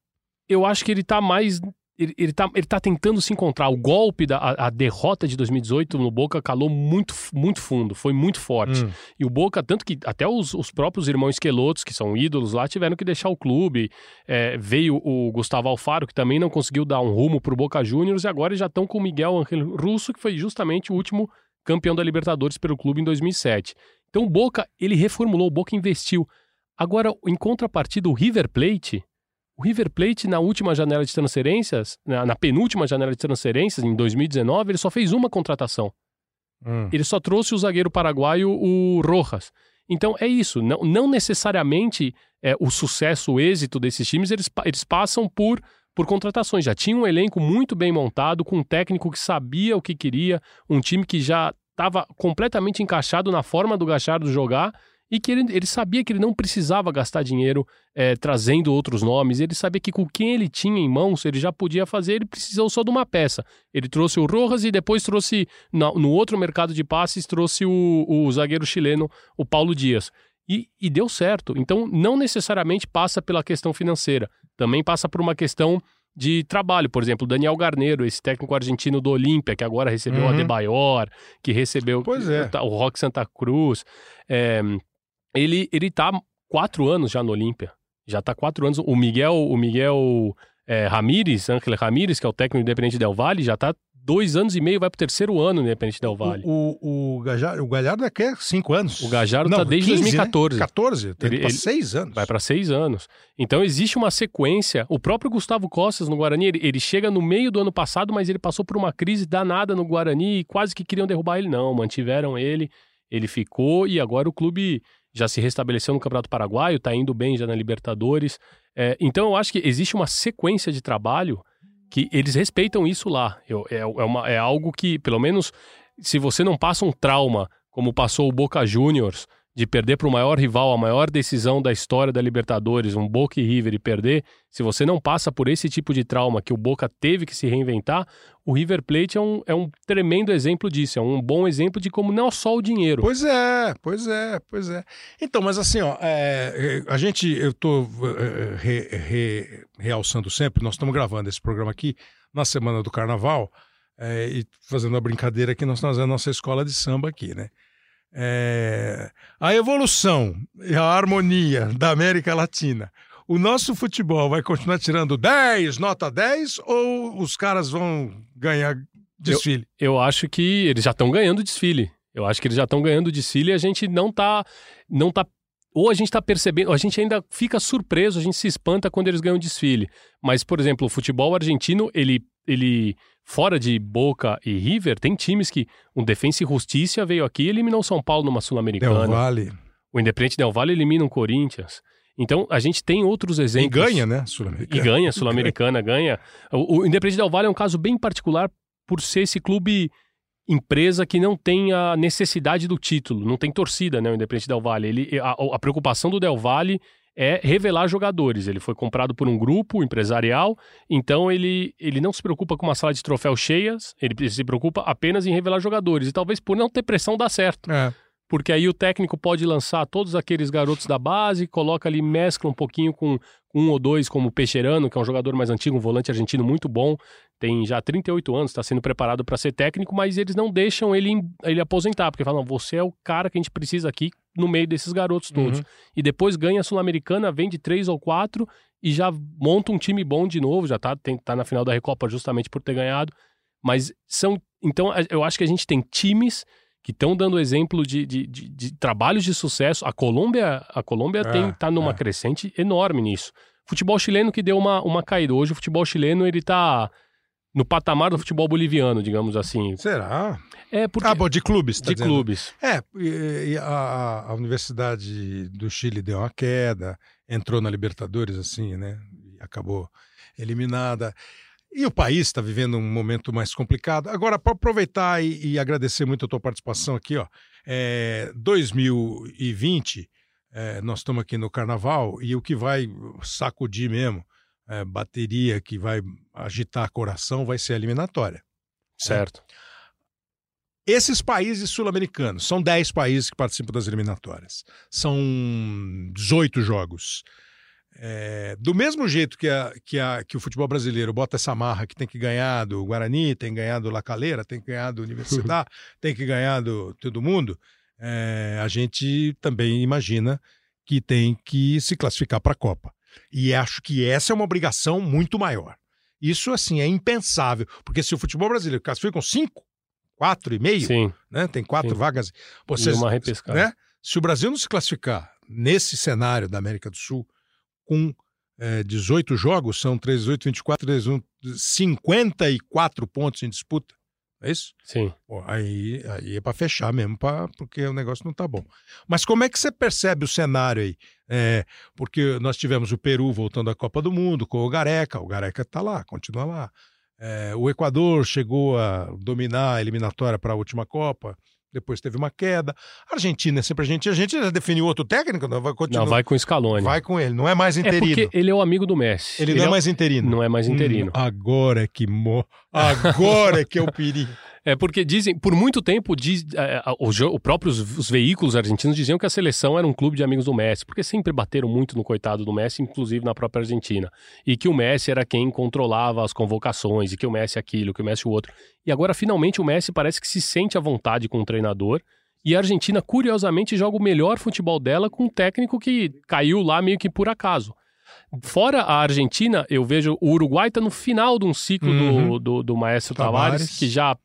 Eu acho que ele tá mais ele, ele, tá, ele tá tentando se encontrar. O golpe da a, a, derrota de 2018 no Boca calou muito, muito fundo, foi muito forte. Hum. E o Boca, tanto que até os, os próprios irmãos Esquelotos, que são ídolos lá, tiveram que deixar o clube. É, veio o Gustavo Alfaro, que também não conseguiu dar um rumo pro Boca Juniors, e agora já estão com o Miguel Angel Russo, que foi justamente o último campeão da Libertadores pelo clube em 2007. Então o Boca, ele reformulou, o Boca investiu. Agora, em contrapartida, o River Plate o River Plate, na última janela de transferências, na, na, penúltima janela de transferências, em 2019, ele só fez uma contratação. Hum. Ele só trouxe o zagueiro paraguaio, o Rojas. Então é isso. Não, não necessariamente é, o sucesso, o êxito desses times, eles, eles passam por, por contratações. Já tinha um elenco muito bem montado, com um técnico que sabia o que queria, um time que já estava completamente encaixado na forma do Gachardo jogar e que ele, ele sabia que ele não precisava gastar dinheiro é, trazendo outros nomes, ele sabia que com quem ele tinha em mãos ele já podia fazer, ele precisou só de uma peça. Ele trouxe o Rojas e depois trouxe, no, no outro mercado de passes, trouxe o, o zagueiro chileno, o Paulo Dias. E, e, deu certo. Então, não necessariamente passa pela questão financeira, também passa por uma questão de trabalho. Por exemplo, Daniel Garneiro, esse técnico argentino do Olímpia, que agora recebeu uhum. o Adebayor, que recebeu é. o Rock Santa Cruz. É, ele, ele tá quatro anos já no Olímpia. Já tá quatro anos. O Miguel, o Miguel é, Ramírez, Ángel Ramírez, que é o técnico independente Del Valle, já tá dois anos e meio, vai pro terceiro ano no Independente Del Valle. O, o, o, Gajardo, o Galhardo é que é cinco anos. O Gajardo Não, tá desde 15, 2014. Né? 14? Ele, ele, seis anos. Vai para seis anos. Então existe uma sequência. O próprio Gustavo Costas no Guarani, ele, ele, chega no meio do ano passado, mas ele passou por uma crise danada no Guarani e quase que queriam derrubar ele. Não, mantiveram ele, ele ficou e agora o clube já se restabeleceu no Campeonato Paraguaio, está indo bem já na Libertadores. É, então eu acho que existe uma sequência de trabalho que eles respeitam isso lá. Eu, é, é, uma, é algo que, pelo menos, se você não passa um trauma, como passou o Boca Juniors, de perder para o maior rival, a maior decisão da história da Libertadores, um Boca e River, e perder, se você não passa por esse tipo de trauma que o Boca teve que se reinventar, o River Plate é um, é um tremendo exemplo disso, é um bom exemplo de como não só o dinheiro. Pois é, pois é, pois é. Então, mas assim, ó, é, a gente, eu estou é, re, re, realçando sempre, nós estamos gravando esse programa aqui na semana do Carnaval, é, e fazendo a brincadeira que nós estamos a nossa escola de samba aqui, né? É, a evolução e a harmonia da América Latina, o nosso futebol vai continuar tirando 10, nota 10, ou os caras vão ganhar desfile? Eu, eu acho que eles já estão ganhando desfile. Eu acho que eles já estão ganhando desfile e a gente não tá, não tá ou a gente está percebendo, a gente ainda fica surpreso, a gente se espanta quando eles ganham desfile. Mas, por exemplo, o futebol argentino, ele, ele fora de Boca e River, tem times que o Defensa e Justiça veio aqui e eliminou São Paulo numa Sul-Americana. Del Valle. O Independente Del Valle elimina o Corinthians. Então, a gente tem outros exemplos. E ganha, né? Sul-Americana. E ganha, Sul-Americana ganha. O, o Independente Del Valle é um caso bem particular por ser esse clube empresa que não tem a necessidade do título, não tem torcida, né, o Independente Del Valle. Ele, a, a preocupação do Del Valle é revelar jogadores. Ele foi comprado por um grupo empresarial, então ele, ele não se preocupa com uma sala de troféu cheias, ele se preocupa apenas em revelar jogadores. E talvez por não ter pressão dá certo. É. Porque aí o técnico pode lançar todos aqueles garotos da base, coloca ali, mescla um pouquinho com um ou dois, como o Peixeirano, que é um jogador mais antigo, um volante argentino muito bom, tem já 38 anos, está sendo preparado para ser técnico, mas eles não deixam ele, ele aposentar, porque falam, você é o cara que a gente precisa aqui no meio desses garotos todos. Uhum. E depois ganha a Sul-Americana, vende três ou quatro e já monta um time bom de novo, já tá, tem, tá na final da Recopa justamente por ter ganhado. Mas são. Então, eu acho que a gente tem times que estão dando exemplo de, de, de, de, trabalhos de sucesso. A Colômbia, a Colômbia É, tem, tá numa é. crescente enorme nisso. Futebol chileno que deu uma, uma caída. Hoje o futebol chileno ele tá no patamar do futebol boliviano, digamos assim. Será? É porque Ah, bom, de clubes, tá de dizendo? clubes. É, e, e a, a Universidade do Chile deu uma queda, entrou na Libertadores assim, né? E acabou eliminada. E o país está vivendo um momento mais complicado. Agora, para aproveitar e, e agradecer muito a tua participação aqui, ó. É, 2020, é, nós estamos aqui no Carnaval e o que vai sacudir mesmo, é, bateria que vai agitar coração, vai ser a eliminatória. Certo. Esses países sul-americanos, são 10 países que participam das eliminatórias. São 18 jogos. É, do mesmo jeito que, a- que, a- que o futebol brasileiro bota essa marra que tem que ganhar do Guarani, tem que ganhar do La Calera, tem que ganhar do Universidade, *laughs* tem que ganhar do todo mundo, é, a gente também imagina que tem que se classificar para a Copa. E acho que essa é uma obrigação muito maior. Isso, assim, é impensável, porque se o futebol brasileiro classifica com cinco, quatro e meio, Sim. né? Tem quatro Sim. vagas. Pô, E vocês- uma repescada. né? Se o Brasil não se classificar nesse cenário da América do Sul com eh, 18 jogos, são 3, 8, 24, 3, 1, 54 pontos em disputa. É isso? Sim. Pô, aí, aí é para fechar mesmo, pra, porque o negócio não tá bom. Mas como é que você percebe o cenário aí? É, porque nós tivemos o Peru voltando à Copa do Mundo com o Gareca, o Gareca tá lá, continua lá. É, o Equador chegou a dominar a eliminatória para a última Copa, depois teve uma queda. A Argentina é sempre a Argentina. A Argentina já definiu outro técnico, não vai continuar. Não, vai com o Scaloni. Vai com ele, não é mais é interino. porque ele é o amigo do Messi. Ele, não é é mais interino. Não é mais interino. Hum, agora é que mo... agora é que é o perigo. É porque dizem, por muito tempo, diz, é, é, o, jo- o próprios os veículos argentinos diziam que a seleção era um clube de amigos do Messi, porque sempre bateram muito no coitado do Messi, inclusive na própria Argentina. E que o Messi era quem controlava as convocações, e que o Messi aquilo, que o Messi o outro. E agora, finalmente, o Messi parece que se sente à vontade com o treinador. E a Argentina, curiosamente, joga o melhor futebol dela com um técnico que caiu lá meio que por acaso. Fora a Argentina, eu vejo o Uruguai está no final de um ciclo Uhum. do, do, do Maestro Tavares. Tavares, que já,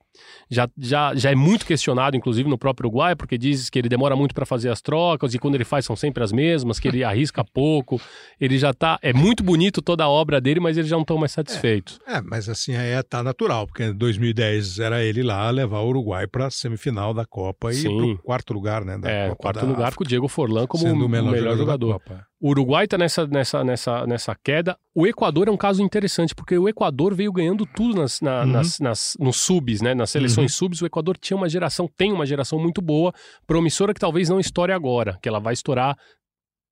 já, já, já é muito questionado, inclusive no próprio Uruguai, porque diz que ele demora muito para fazer as trocas e quando ele faz são sempre as mesmas, que ele *laughs* arrisca pouco. Ele já tá. É muito bonito toda a obra dele, mas eles já não estão mais satisfeitos. É, mas assim, é, tá natural, porque em 2010 era ele lá levar o Uruguai para semifinal da Copa e pro quarto lugar, né? Da É, Copa quarto lugar África, com o Diego Forlan como o melhor, jogador. da Copa. O Uruguai tá nessa, nessa, nessa, nessa queda. O Equador é um caso interessante, porque o Equador veio ganhando tudo nas, na- Uhum. nas, nas- nos subs, né? Nas seleções subs. O Equador tinha uma geração, tem uma geração muito boa, promissora que talvez não estoure agora, que ela vai estourar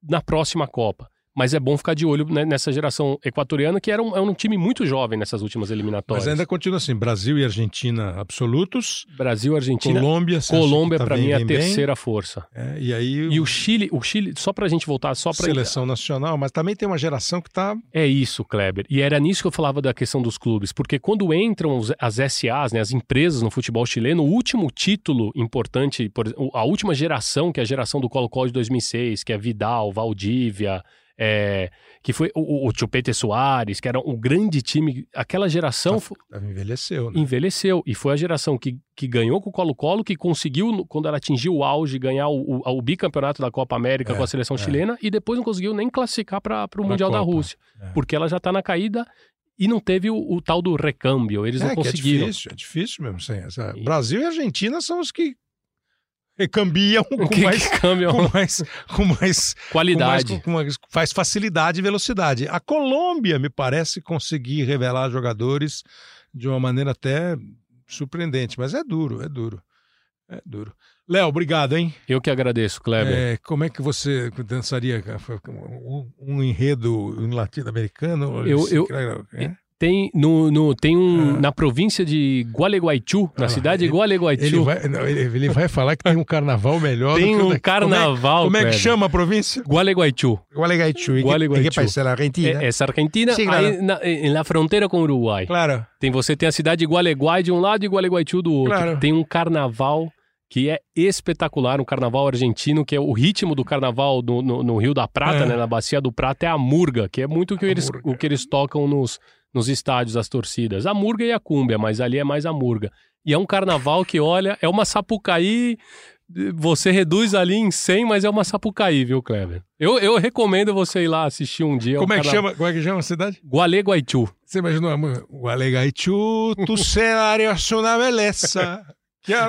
na próxima Copa. Mas é bom ficar de olho né, nessa geração equatoriana, que era um, é um time muito jovem nessas últimas eliminatórias. Mas ainda continua assim, Brasil e Argentina absolutos, Brasil, Argentina, Colômbia, Colômbia tá para mim é a vem bem? terceira força. É, e aí E o Chile, o Chile, só pra gente voltar, só pra seleção nacional, mas também tem uma geração que tá É isso, Kleber. E era nisso que eu falava da questão dos clubes, porque quando entram as SAs, né, as empresas no futebol chileno, o último título importante, a última geração, que é a geração do Colo-Colo de 2006, que é Vidal, Valdívia, é, que foi o, o, Chupete Soares, que era um grande time, aquela geração fo- envelheceu, né? envelheceu e foi a geração que, que ganhou com o Colo-Colo, que conseguiu, quando ela atingiu o auge, ganhar o, o- o bicampeonato da Copa América É, com a seleção é. chilena e depois não conseguiu nem classificar para o Mundial da Copa, Rússia, é. porque ela já está na caída e não teve o, o tal do recâmbio, eles é, não que conseguiram. É difícil, é difícil mesmo. Sem essa... E- Brasil e Argentina são os que recambiam com Que- mais, que com mais, com mais qualidade. Com mais- com mais- faz facilidade e velocidade. A Colômbia, me parece, conseguir revelar jogadores de uma maneira até surpreendente, mas é duro, é duro. É duro. Léo, obrigado, hein? Eu que agradeço, Kleber. É, como é que você dançaria um, um enredo latino-americano? Eu, eu, é? Tem, no, no, tem um, ah. na província de Gualeguaychú, na ah, cidade de Gualeguaychú. Ele vai, não, ele vai falar que tem um carnaval melhor tem do que um carnaval, Como é, como é que chama a província? Gualeguaychú. Gualeguaychú. Gualeguaychú. Que, que Argentina? É, é Argentina, Sim, claro. aí na, na fronteira com o Uruguai. Claro. Tem, você tem a cidade de Gualeguay de um lado e Gualeguaychú do outro. Claro. Tem um carnaval que é espetacular, um carnaval argentino, que é o ritmo do carnaval do, no, no, Rio da Prata, é. né, na Bacia do Prata, é a murga, que é muito o que, eles, o que eles tocam nos, nos estádios, as torcidas. A murga e a cúmbia, mas ali é mais a murga. E é um carnaval que, olha, é uma sapucaí. Você reduz ali em 100, mas é uma sapucaí, viu, Kleber? Eu, eu recomendo você ir lá assistir um dia. Como, é, que chama, como é que chama a cidade? Gualeguaychú. Você imaginou a música? Gualeguaychú, tu cenários uma beleza.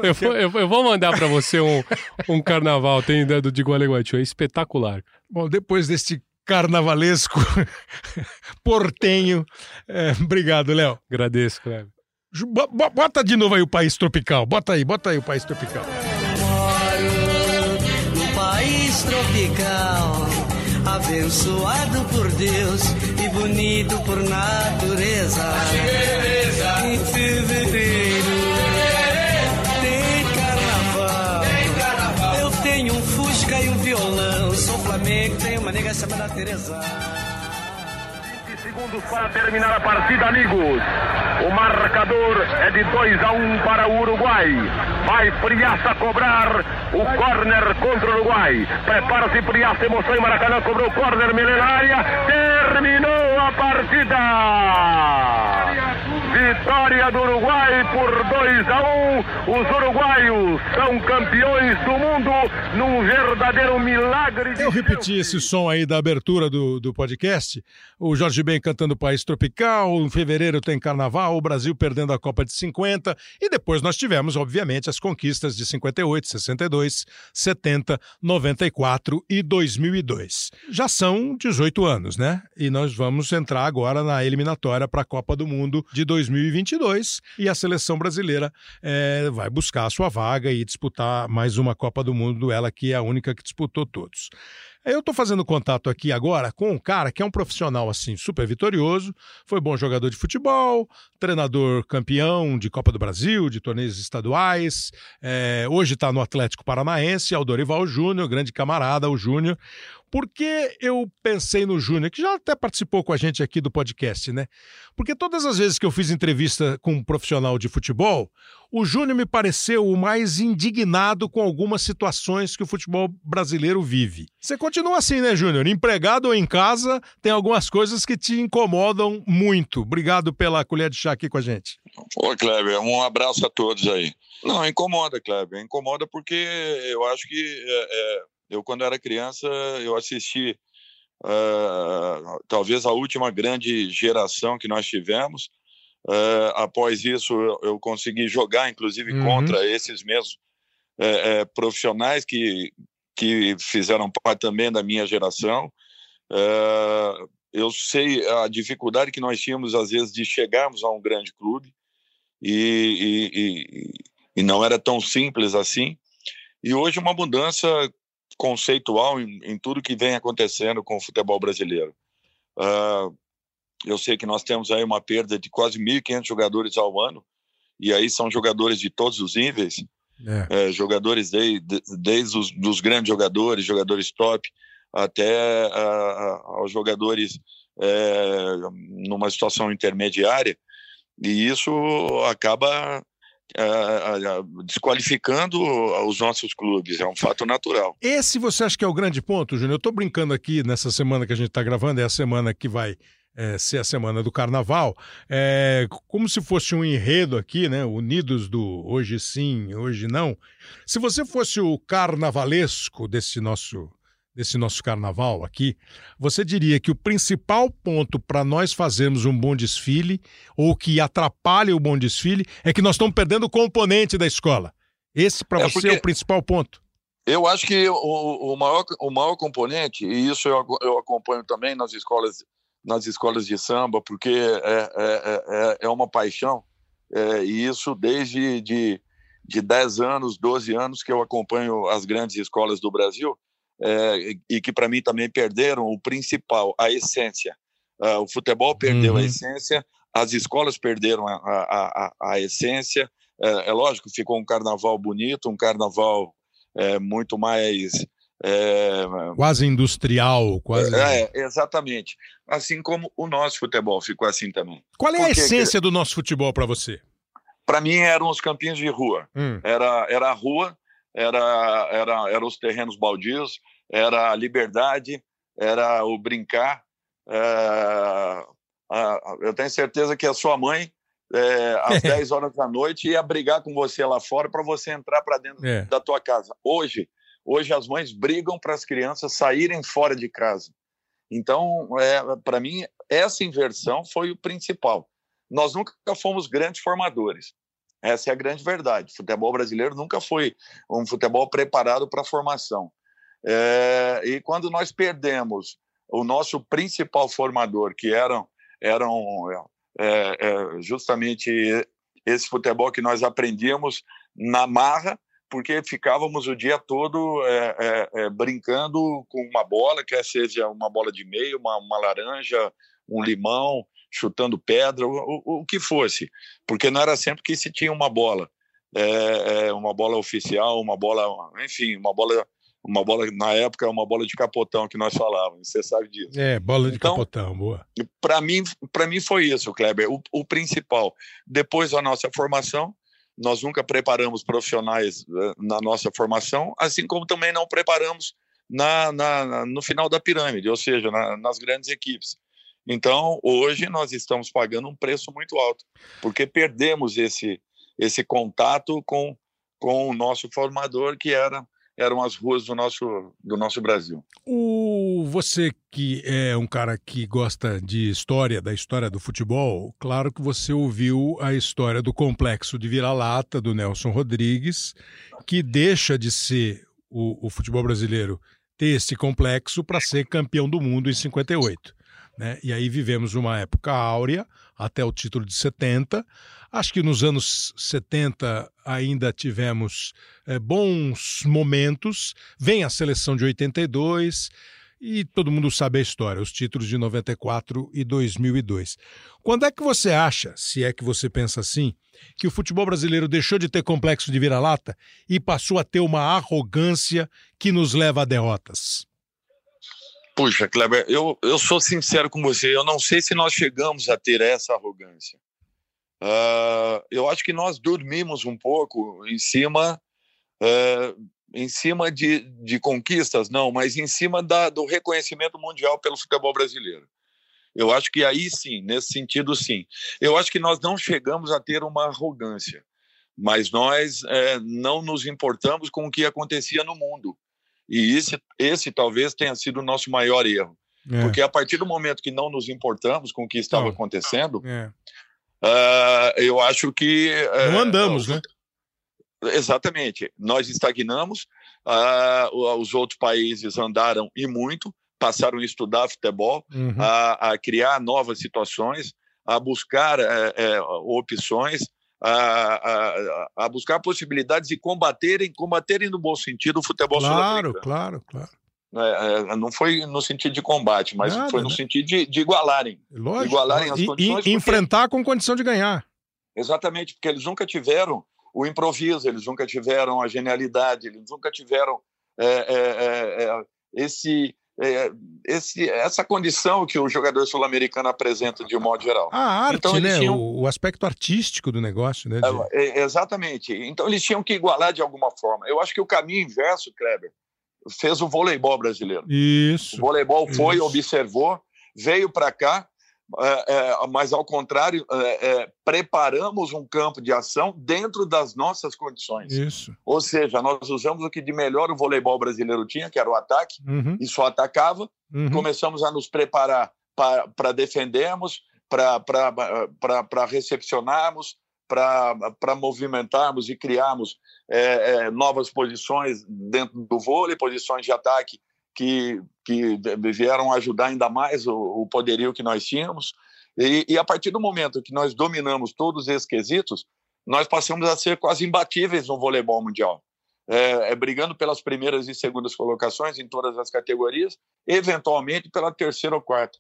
eu, vou, eu, vou mandar para você um, um carnaval, tem ideia do de Gualeguaychú, é espetacular. Bom, depois deste carnavalesco *laughs* portenho. É, obrigado, Léo. Agradeço, Cleber. Bota de novo aí o país tropical. Bota aí, bota aí o país tropical. Moro no país tropical, abençoado por Deus e bonito por natureza. Em fevereiro tem carnaval. Eu tenho um fusca e um violão. Sou Flamengo, nega chamada Teresa. 20 segundos para terminar a partida, amigos. O marcador é de 2 a 1 um para o Uruguai. Vai Priaça cobrar o corner contra o Uruguai. Prepara-se Priaça, emoção em Maracanã, cobrou o corner milenária. Terminou a partida. Vitória do Uruguai por 2 a 1. Um. Os uruguaios são campeões do mundo num verdadeiro milagre. Eu repeti esse som aí da abertura do, do podcast. O Jorge Ben cantando País Tropical. Em fevereiro tem Carnaval. O Brasil perdendo a Copa de 50. E depois nós tivemos, obviamente, as conquistas de 58, 62, 70, 94 e 2002. Já são 18 anos, né? E nós vamos entrar agora na eliminatória para a Copa do Mundo de 2002. 2022 e a seleção brasileira é, vai buscar a sua vaga e disputar mais uma Copa do Mundo, ela que é a única que disputou todos. Eu estou fazendo contato aqui agora com um cara que é um profissional assim super vitorioso, foi bom jogador de futebol, treinador campeão de Copa do Brasil, de torneios estaduais, é, hoje está no Atlético Paranaense, é o Dorival Júnior, grande camarada, o Júnior. Por que eu pensei no Júnior, que já até participou com a gente aqui do podcast, né? Porque todas as vezes que eu fiz entrevista com um profissional de futebol, o Júnior me pareceu o mais indignado com algumas situações que o futebol brasileiro vive. Você continua assim, né, Júnior? Empregado ou em casa, tem algumas coisas que te incomodam muito. Obrigado pela colher de chá aqui com a gente. Ô, Kleber, um abraço a todos aí. Não, incomoda, Kleber. Incomoda porque eu acho que é, é eu, quando era criança, eu assisti uh, talvez a última grande geração que nós tivemos. Uh, após isso, eu, eu, consegui jogar, inclusive, uhum. contra esses mesmos uh, profissionais que, que fizeram parte também da minha geração. eu sei a dificuldade que nós tínhamos, às vezes, de chegarmos a um grande clube, e, e, e, e não era tão simples assim. E hoje uma mudança conceitual em, em, tudo que vem acontecendo com o futebol brasileiro. Uh, eu sei que nós temos aí uma perda de quase 1.500 jogadores ao ano, e aí são jogadores de todos os níveis, é. É, jogadores de, de, desde os dos grandes jogadores, jogadores top, até uh, aos jogadores é, numa situação intermediária, e isso acaba desqualificando os nossos clubes, é um fato natural. Esse você acha que é o grande ponto, Júnior? Eu estou brincando aqui nessa semana que a gente está gravando, é a semana que vai é, ser a semana do carnaval, é, como se fosse um enredo aqui, né? Unidos do hoje sim, hoje não. Se você fosse o carnavalesco desse nosso desse nosso carnaval aqui, você diria que o principal ponto para nós fazermos um bom desfile, ou que atrapalha o bom desfile, é que nós estamos perdendo o componente da escola. Esse para é você é o principal ponto. Eu acho que o, o, maior, o maior componente, e isso eu, eu acompanho também nas escolas, nas escolas de samba, porque é, é, é, é uma paixão é, e isso desde de, de 10 anos, 12 anos que eu acompanho as grandes escolas do Brasil, é, e que para mim também perderam o principal, a essência. Uh, o futebol perdeu uhum. a essência, as escolas perderam a, a, a, a essência. É, é, lógico, ficou um carnaval bonito, um carnaval é, muito mais. É, quase industrial, quase. É, exatamente. Assim como o nosso futebol ficou assim também. Qual é a essência do nosso futebol para você? Para mim eram os campinhos de rua. Hum. Era, era a rua, era, era, era os terrenos baldios, era a liberdade, era o brincar. É, eu tenho certeza que a sua mãe, é, às *laughs* 10 horas da noite, ia brigar com você lá fora para você entrar para dentro é. da tua casa. Hoje, hoje as mães brigam para as crianças saírem fora de casa. Então, é, para mim, essa inversão foi o principal. Nós nunca fomos grandes formadores. Essa é a grande verdade. O futebol brasileiro nunca foi um futebol preparado para a formação. É, e quando nós perdemos o nosso principal formador, que eram, eram é, é, justamente esse futebol que nós aprendíamos na marra, porque ficávamos o dia todo é, é, é, brincando com uma bola, quer seja uma bola de meio, uma, uma laranja, um limão, chutando pedra, o, o, o, que fosse, porque não era sempre que se tinha uma bola, é, é, uma bola oficial, uma bola, enfim, uma bola, uma bola na época uma bola de capotão que nós falávamos, você sabe disso. É, bola de então, capotão, boa. Para mim, para mim foi isso, Kleber, o, o principal. Depois da nossa formação, nós nunca preparamos profissionais eh, na nossa formação, assim como também não preparamos na, na, no final da pirâmide, ou seja, na, nas grandes equipes. Então, hoje nós estamos pagando um preço muito alto, porque perdemos esse, esse contato com, com o nosso formador, que era, eram as ruas do nosso, do nosso Brasil. O, você que é um cara que gosta de história, da história do futebol, claro que você ouviu a história do complexo de vira-lata do Nelson Rodrigues, que deixa de ser o, o futebol brasileiro ter esse complexo para ser campeão do mundo em 58. Né? E aí vivemos uma época áurea até o título de 70. Acho que nos anos 70 ainda tivemos é, bons momentos. Vem a seleção de 82 e todo mundo sabe a história, os títulos de 94 e 2002. Quando é que você acha, se é que você pensa assim, que o futebol brasileiro deixou de ter complexo de vira-lata e passou a ter uma arrogância que nos leva a derrotas? Puxa, Kleber, eu, eu sou sincero com você, eu não sei se nós chegamos a ter essa arrogância. Uh, eu acho que nós dormimos um pouco em cima, uh, em cima de, de conquistas, não, mas em cima da, do reconhecimento mundial pelo futebol brasileiro. Eu acho que aí sim, nesse sentido sim. Eu acho que nós não chegamos a ter uma arrogância, mas nós é, não nos importamos com o que acontecia no mundo. E esse, esse talvez tenha sido o nosso maior erro. É. Porque a partir do momento que não nos importamos com o que estava acontecendo, é. uh, eu acho que. Uh, não andamos, né? Exatamente. Nós estagnamos, os outros países andaram e muito, passaram a estudar futebol, uhum. a, a, criar novas situações, a buscar é, é, opções a, a, a, buscar possibilidades de combaterem, combaterem no bom sentido o futebol Claro, claro, claro. É, é, não foi no sentido de combate, mas Nada, foi no né? sentido de, de igualarem. Lógico, igualarem as condições. E, porque... enfrentar com condição de ganhar. Exatamente, porque eles nunca tiveram o improviso, eles nunca tiveram a genialidade, eles nunca tiveram é, é, é, é esse, é, esse, essa condição que o jogador sul-americano apresenta de um modo geral. A arte, então, né? Tinham... O, aspecto artístico do negócio, né? De... É, exatamente. Então eles tinham que igualar de alguma forma. Eu acho que o caminho inverso, Kleber, fez o voleibol brasileiro. Isso. O voleibol foi, isso. observou, veio para cá mas ao contrário, é, é, preparamos um campo de ação dentro das nossas condições. Isso. Ou seja, nós usamos o que de melhor o voleibol brasileiro tinha, que era o ataque, uhum. e só atacava. Uhum. Começamos a nos preparar para defendermos, para recepcionarmos, para movimentarmos e criarmos é, é, novas posições dentro do vôlei, posições de ataque que, que vieram ajudar ainda mais o, o poderio que nós tínhamos. E, e, a partir do momento que nós dominamos todos esses quesitos, nós passamos a ser quase imbatíveis no voleibol mundial. É, é, brigando pelas primeiras e segundas colocações em todas as categorias, eventualmente pela terceira ou quarta.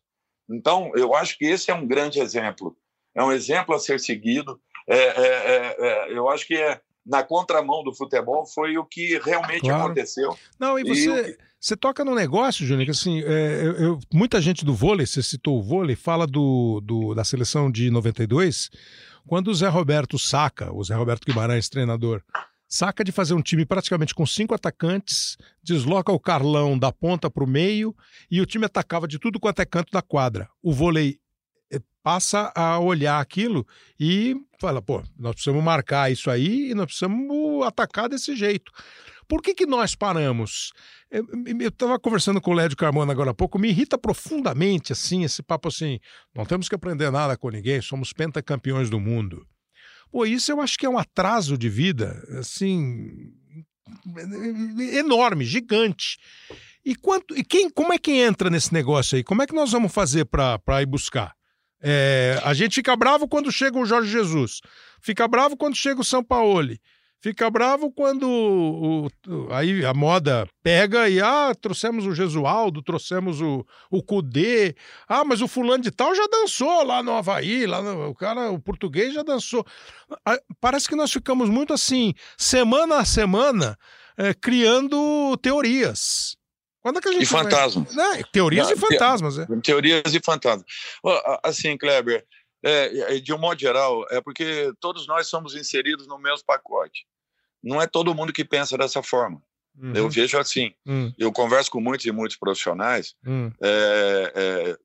Então, eu acho que esse é um grande exemplo. É um exemplo a ser seguido. É, é, é, é eu acho que é na contramão do futebol foi o que realmente claro. aconteceu. Não, e você, e você toca num negócio, Júnior, que assim, é, eu, eu, muita gente do vôlei, você citou o vôlei, fala do, do, da seleção de 92, quando o Zé Roberto saca, o Zé Roberto Guimarães, treinador, saca de fazer um time praticamente com cinco atacantes, desloca o Carlão da ponta para o meio e o time atacava de tudo quanto é canto da quadra. O vôlei passa a olhar aquilo e fala, pô, nós precisamos marcar isso aí e nós precisamos atacar desse jeito. Por que, que nós paramos? Eu estava conversando com o Lédio Carmona agora há pouco, me irrita profundamente assim esse papo assim, não temos que aprender nada com ninguém, somos pentacampeões do mundo. Pô, isso eu acho que é um atraso de vida, assim, enorme, gigante. E, quanto, e quem, como é que entra nesse negócio aí? Como é que nós vamos fazer para ir buscar? É, a gente fica bravo quando chega o Jorge Jesus, fica bravo quando chega o São Paulo, fica bravo quando o, o, aí a moda pega e ah, trouxemos o Jesualdo, trouxemos o, o Cudê, ah, mas o fulano de tal já dançou lá no Havaí, lá no, o cara, o português já dançou. Parece que nós ficamos muito assim, semana a semana, é, criando teorias. Quando é que a gente e fantasmas. Né? Teorias Não, e fantasmas. É. Teorias e fantasmas. Assim, Kleber, é, de um modo geral, é porque todos nós somos inseridos no mesmo pacote não é todo mundo que pensa dessa forma. Uhum. Eu vejo assim. Uhum. Eu converso com muitos e muitos profissionais uhum. é, é,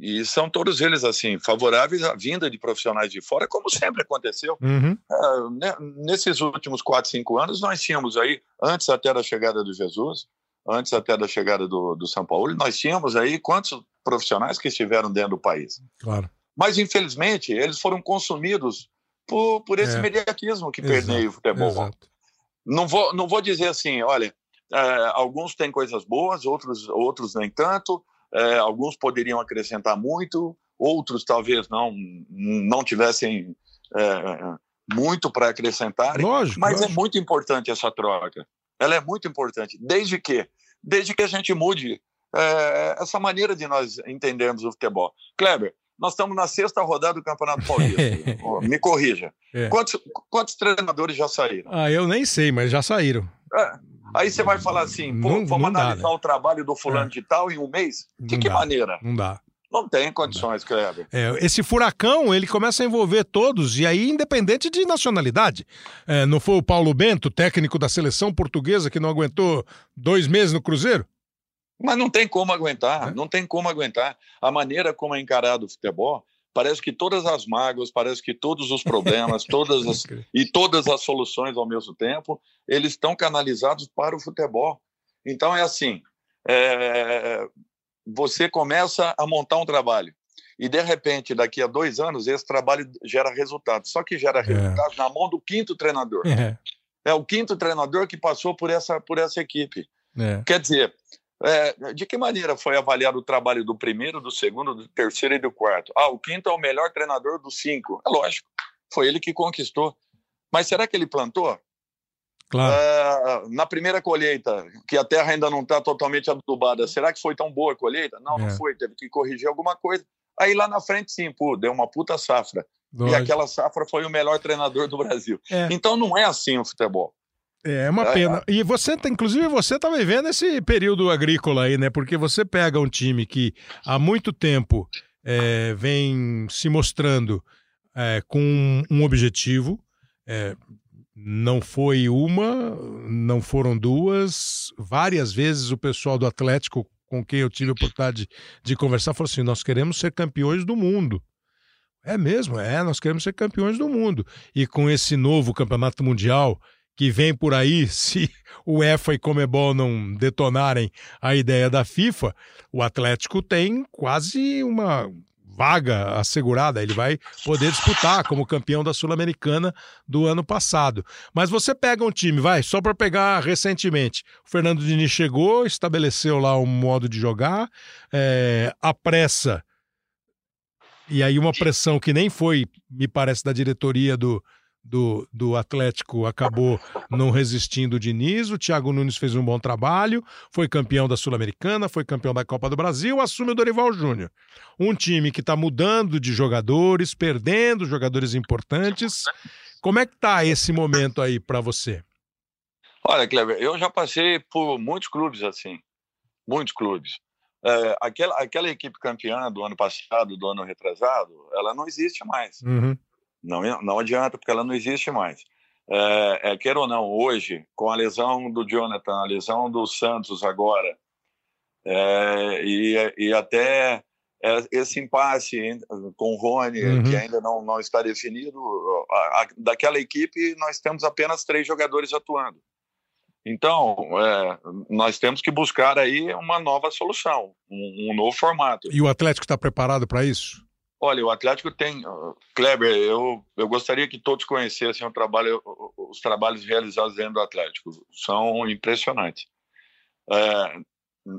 e são todos eles assim favoráveis à vinda de profissionais de fora, como sempre aconteceu. Uhum. É, nesses últimos quatro, cinco anos, nós tínhamos aí, antes até da chegada do Jesus, antes até da chegada do, do São Paulo, nós tínhamos aí quantos profissionais que estiveram dentro do país. Claro. Mas, infelizmente, eles foram consumidos por, por esse é. mediatismo que permeia o futebol. Exato. Não vou, não vou dizer assim, olha, é, alguns têm coisas boas, outros, outros nem tanto, é, alguns poderiam acrescentar muito, outros talvez não, não tivessem é, muito para acrescentar. Lógico, mas é lógico. é muito importante essa troca. Ela é muito importante, desde que, desde que a gente mude é, essa maneira de nós entendermos o futebol. Kleber, nós estamos na sexta rodada do Campeonato Paulista. *laughs* Me corrija. É. Quantos, quantos treinadores já saíram? Ah, eu nem sei, mas já saíram. É. Aí você vai falar assim, pô, não, vamos não analisar dá, né? o trabalho do fulano é. de tal em um mês? De não que dá, maneira? Não dá. Não tem condições, Kleber. É, esse furacão, ele começa a envolver todos, e aí independente de nacionalidade. É, não foi o Paulo Bento, técnico da seleção portuguesa, que não aguentou dois meses no Cruzeiro? Mas não tem como aguentar, é. não tem como aguentar. A maneira como é encarado o futebol, parece que todas as mágoas, parece que todos os problemas, *laughs* todas as, e todas as soluções ao mesmo tempo, eles estão canalizados para o futebol. Então é assim, é, você começa a montar um trabalho e de repente daqui a dois anos esse trabalho gera resultado. Só que gera é. resultado na mão do quinto treinador. É. é o quinto treinador que passou por essa por essa equipe. É. Quer dizer, é, de que maneira foi avaliado o trabalho do primeiro, do segundo, do terceiro e do quarto? Ah, o quinto é o melhor treinador dos cinco. É lógico, foi ele que conquistou. Mas será que ele plantou? Claro. É, na primeira colheita, que a terra ainda não está totalmente adubada, será que foi tão boa a colheita? Não, é. não foi, teve que corrigir alguma coisa. Aí lá na frente, sim, pô, deu uma puta safra. Lógico. E aquela safra foi o melhor treinador do Brasil. É. Então não é assim o futebol. É, é uma é, pena. É. E você, tá, inclusive, você está vivendo esse período agrícola aí, né? Porque você pega um time que há muito tempo é, vem se mostrando é, com um objetivo. É, não foi uma, não foram duas. Várias vezes o pessoal do Atlético, com quem eu tive a oportunidade de, de conversar, falou assim: nós queremos ser campeões do mundo. É mesmo, é, nós queremos ser campeões do mundo. E com esse novo campeonato mundial que vem por aí, *laughs* se o EFA e Comebol não detonarem a ideia da FIFA, o Atlético tem quase uma vaga assegurada, ele vai poder disputar como campeão da Sul-Americana do ano passado. Mas você pega um time, vai, só para pegar recentemente. O Fernando Diniz chegou, estabeleceu lá um modo de jogar, é, a pressa E aí uma pressão que nem foi, me parece, da diretoria do, do, do Atlético acabou não resistindo o Diniz. O Thiago Nunes fez um bom trabalho, foi campeão da Sul-Americana, foi campeão da Copa do Brasil, assume o Dorival Júnior. Um time que está mudando de jogadores, perdendo jogadores importantes. Como é que tá esse momento aí para você? Olha, Cleber, eu já passei por muitos clubes assim, muitos clubes. É, aquela, aquela equipe campeã do ano passado, do ano retrasado, ela não existe mais. Uhum. Não, não adianta, porque ela não existe mais. É, é, quer ou não, hoje, com a lesão do Jonathan, a lesão do Santos agora, é, e, e até é, esse impasse com o Rony, uhum. que ainda não, não está definido, a, a, daquela equipe nós temos apenas três jogadores atuando. Então, é, nós temos que buscar aí uma nova solução, um, um novo formato. E o Atlético está preparado para isso? Olha, o Atlético tem. Kleber, eu, eu gostaria que todos conhecessem o trabalho, os trabalhos realizados dentro do Atlético. São impressionantes. É,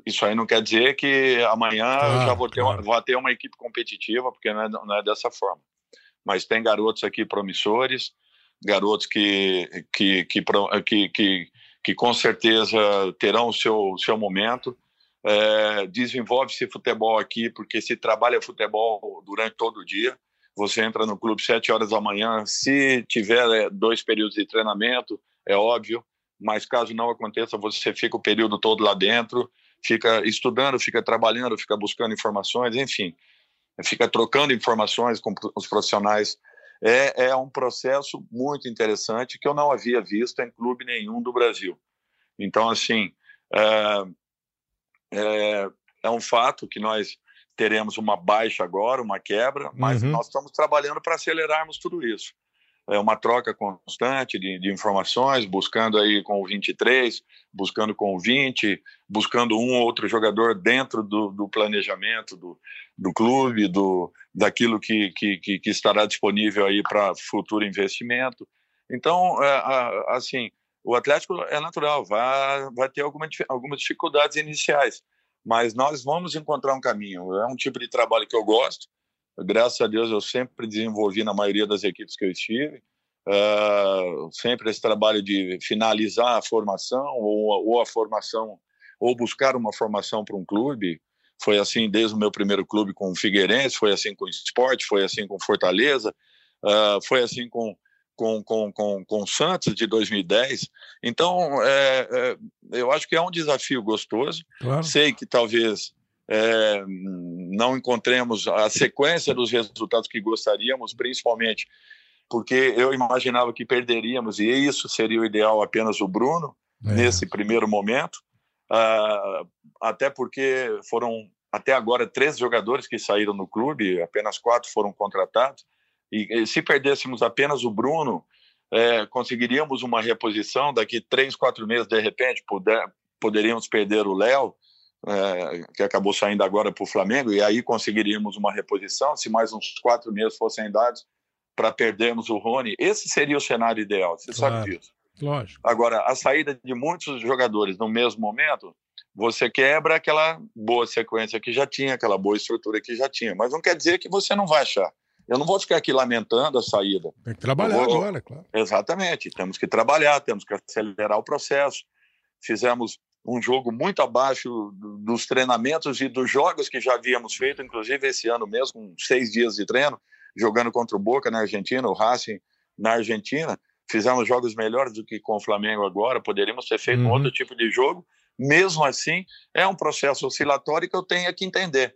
isso aí não quer dizer que amanhã ah, eu já vou ter, claro. uma, vou ter uma equipe competitiva, porque não é, não é dessa forma. Mas tem garotos aqui promissores, garotos que, que, que, que, que, que com certeza terão o seu, seu momento. É, Desenvolve-se futebol aqui, porque se trabalha futebol durante todo o dia. Você entra no clube sete horas da manhã, se tiver é, dois períodos de treinamento, é óbvio, mas caso não aconteça, você fica o período todo lá dentro, fica estudando, fica trabalhando, fica buscando informações, enfim, fica trocando informações com os profissionais. É, é um processo muito interessante que eu não havia visto em clube nenhum do Brasil. Então, assim, é, é, é um fato que nós teremos uma baixa agora, uma quebra, mas uhum. nós estamos trabalhando para acelerarmos tudo isso. É uma troca constante de, de, informações, buscando aí com o 23, buscando com o 20, buscando um ou outro jogador dentro do, do planejamento do, do clube, do, daquilo que, que, que estará disponível aí para futuro investimento. Então, é, assim, o Atlético é natural, vai, vai ter alguma, algumas dificuldades iniciais, mas nós vamos encontrar um caminho. É um tipo de trabalho que eu gosto. Graças a Deus eu sempre desenvolvi na maioria das equipes que eu estive. Uh, sempre esse trabalho de finalizar a formação ou, ou a formação ou buscar uma formação para um clube. Foi assim desde o meu primeiro clube com o Figueirense, foi assim com o Esporte, foi assim com Fortaleza, uh, foi assim com com, com, com, com o Santos de 2010. Então, é, é, eu acho que é um desafio gostoso. Claro. Sei que talvez é, não encontremos a sequência dos resultados que gostaríamos, principalmente porque eu imaginava que perderíamos, e isso seria o ideal apenas o Bruno, é. nesse primeiro momento. Uh, até porque foram até agora três jogadores que saíram no clube, apenas quatro foram contratados. E, se perdêssemos apenas o Bruno, é, conseguiríamos uma reposição daqui três, quatro meses, de repente, puder, poderíamos perder o Léo, é, que acabou saindo agora para o Flamengo, e aí conseguiríamos uma reposição, se mais uns quatro meses fossem dados para perdermos o Rony. Esse seria o cenário ideal, você claro, sabe disso. Lógico. Agora, a saída de muitos jogadores no mesmo momento, você quebra aquela boa sequência que já tinha, aquela boa estrutura que já tinha. Mas não quer dizer que você não vai achar. Eu não vou ficar aqui lamentando a saída. Tem que trabalhar vou... agora, claro. Exatamente. Temos que trabalhar, temos que acelerar o processo. Fizemos um jogo muito abaixo dos treinamentos e dos jogos que já havíamos feito, inclusive esse ano mesmo, com seis dias de treino, jogando contra o Boca na Argentina, o Racing na Argentina. Fizemos jogos melhores do que com o Flamengo agora, poderíamos ter feito uhum. um outro tipo de jogo. Mesmo assim, é um processo oscilatório que eu tenho que entender.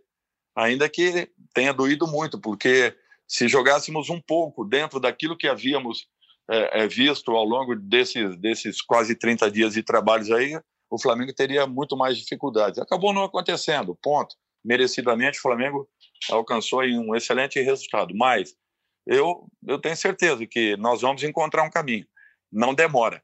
Ainda que tenha doído muito, porque se jogássemos um pouco dentro daquilo que havíamos é, é, visto ao longo desses, desses quase 30 dias de trabalhos aí, o Flamengo teria muito mais dificuldades. Acabou não acontecendo, ponto. Merecidamente, o Flamengo alcançou um excelente resultado, mas eu, eu tenho certeza que nós vamos encontrar um caminho. Não demora.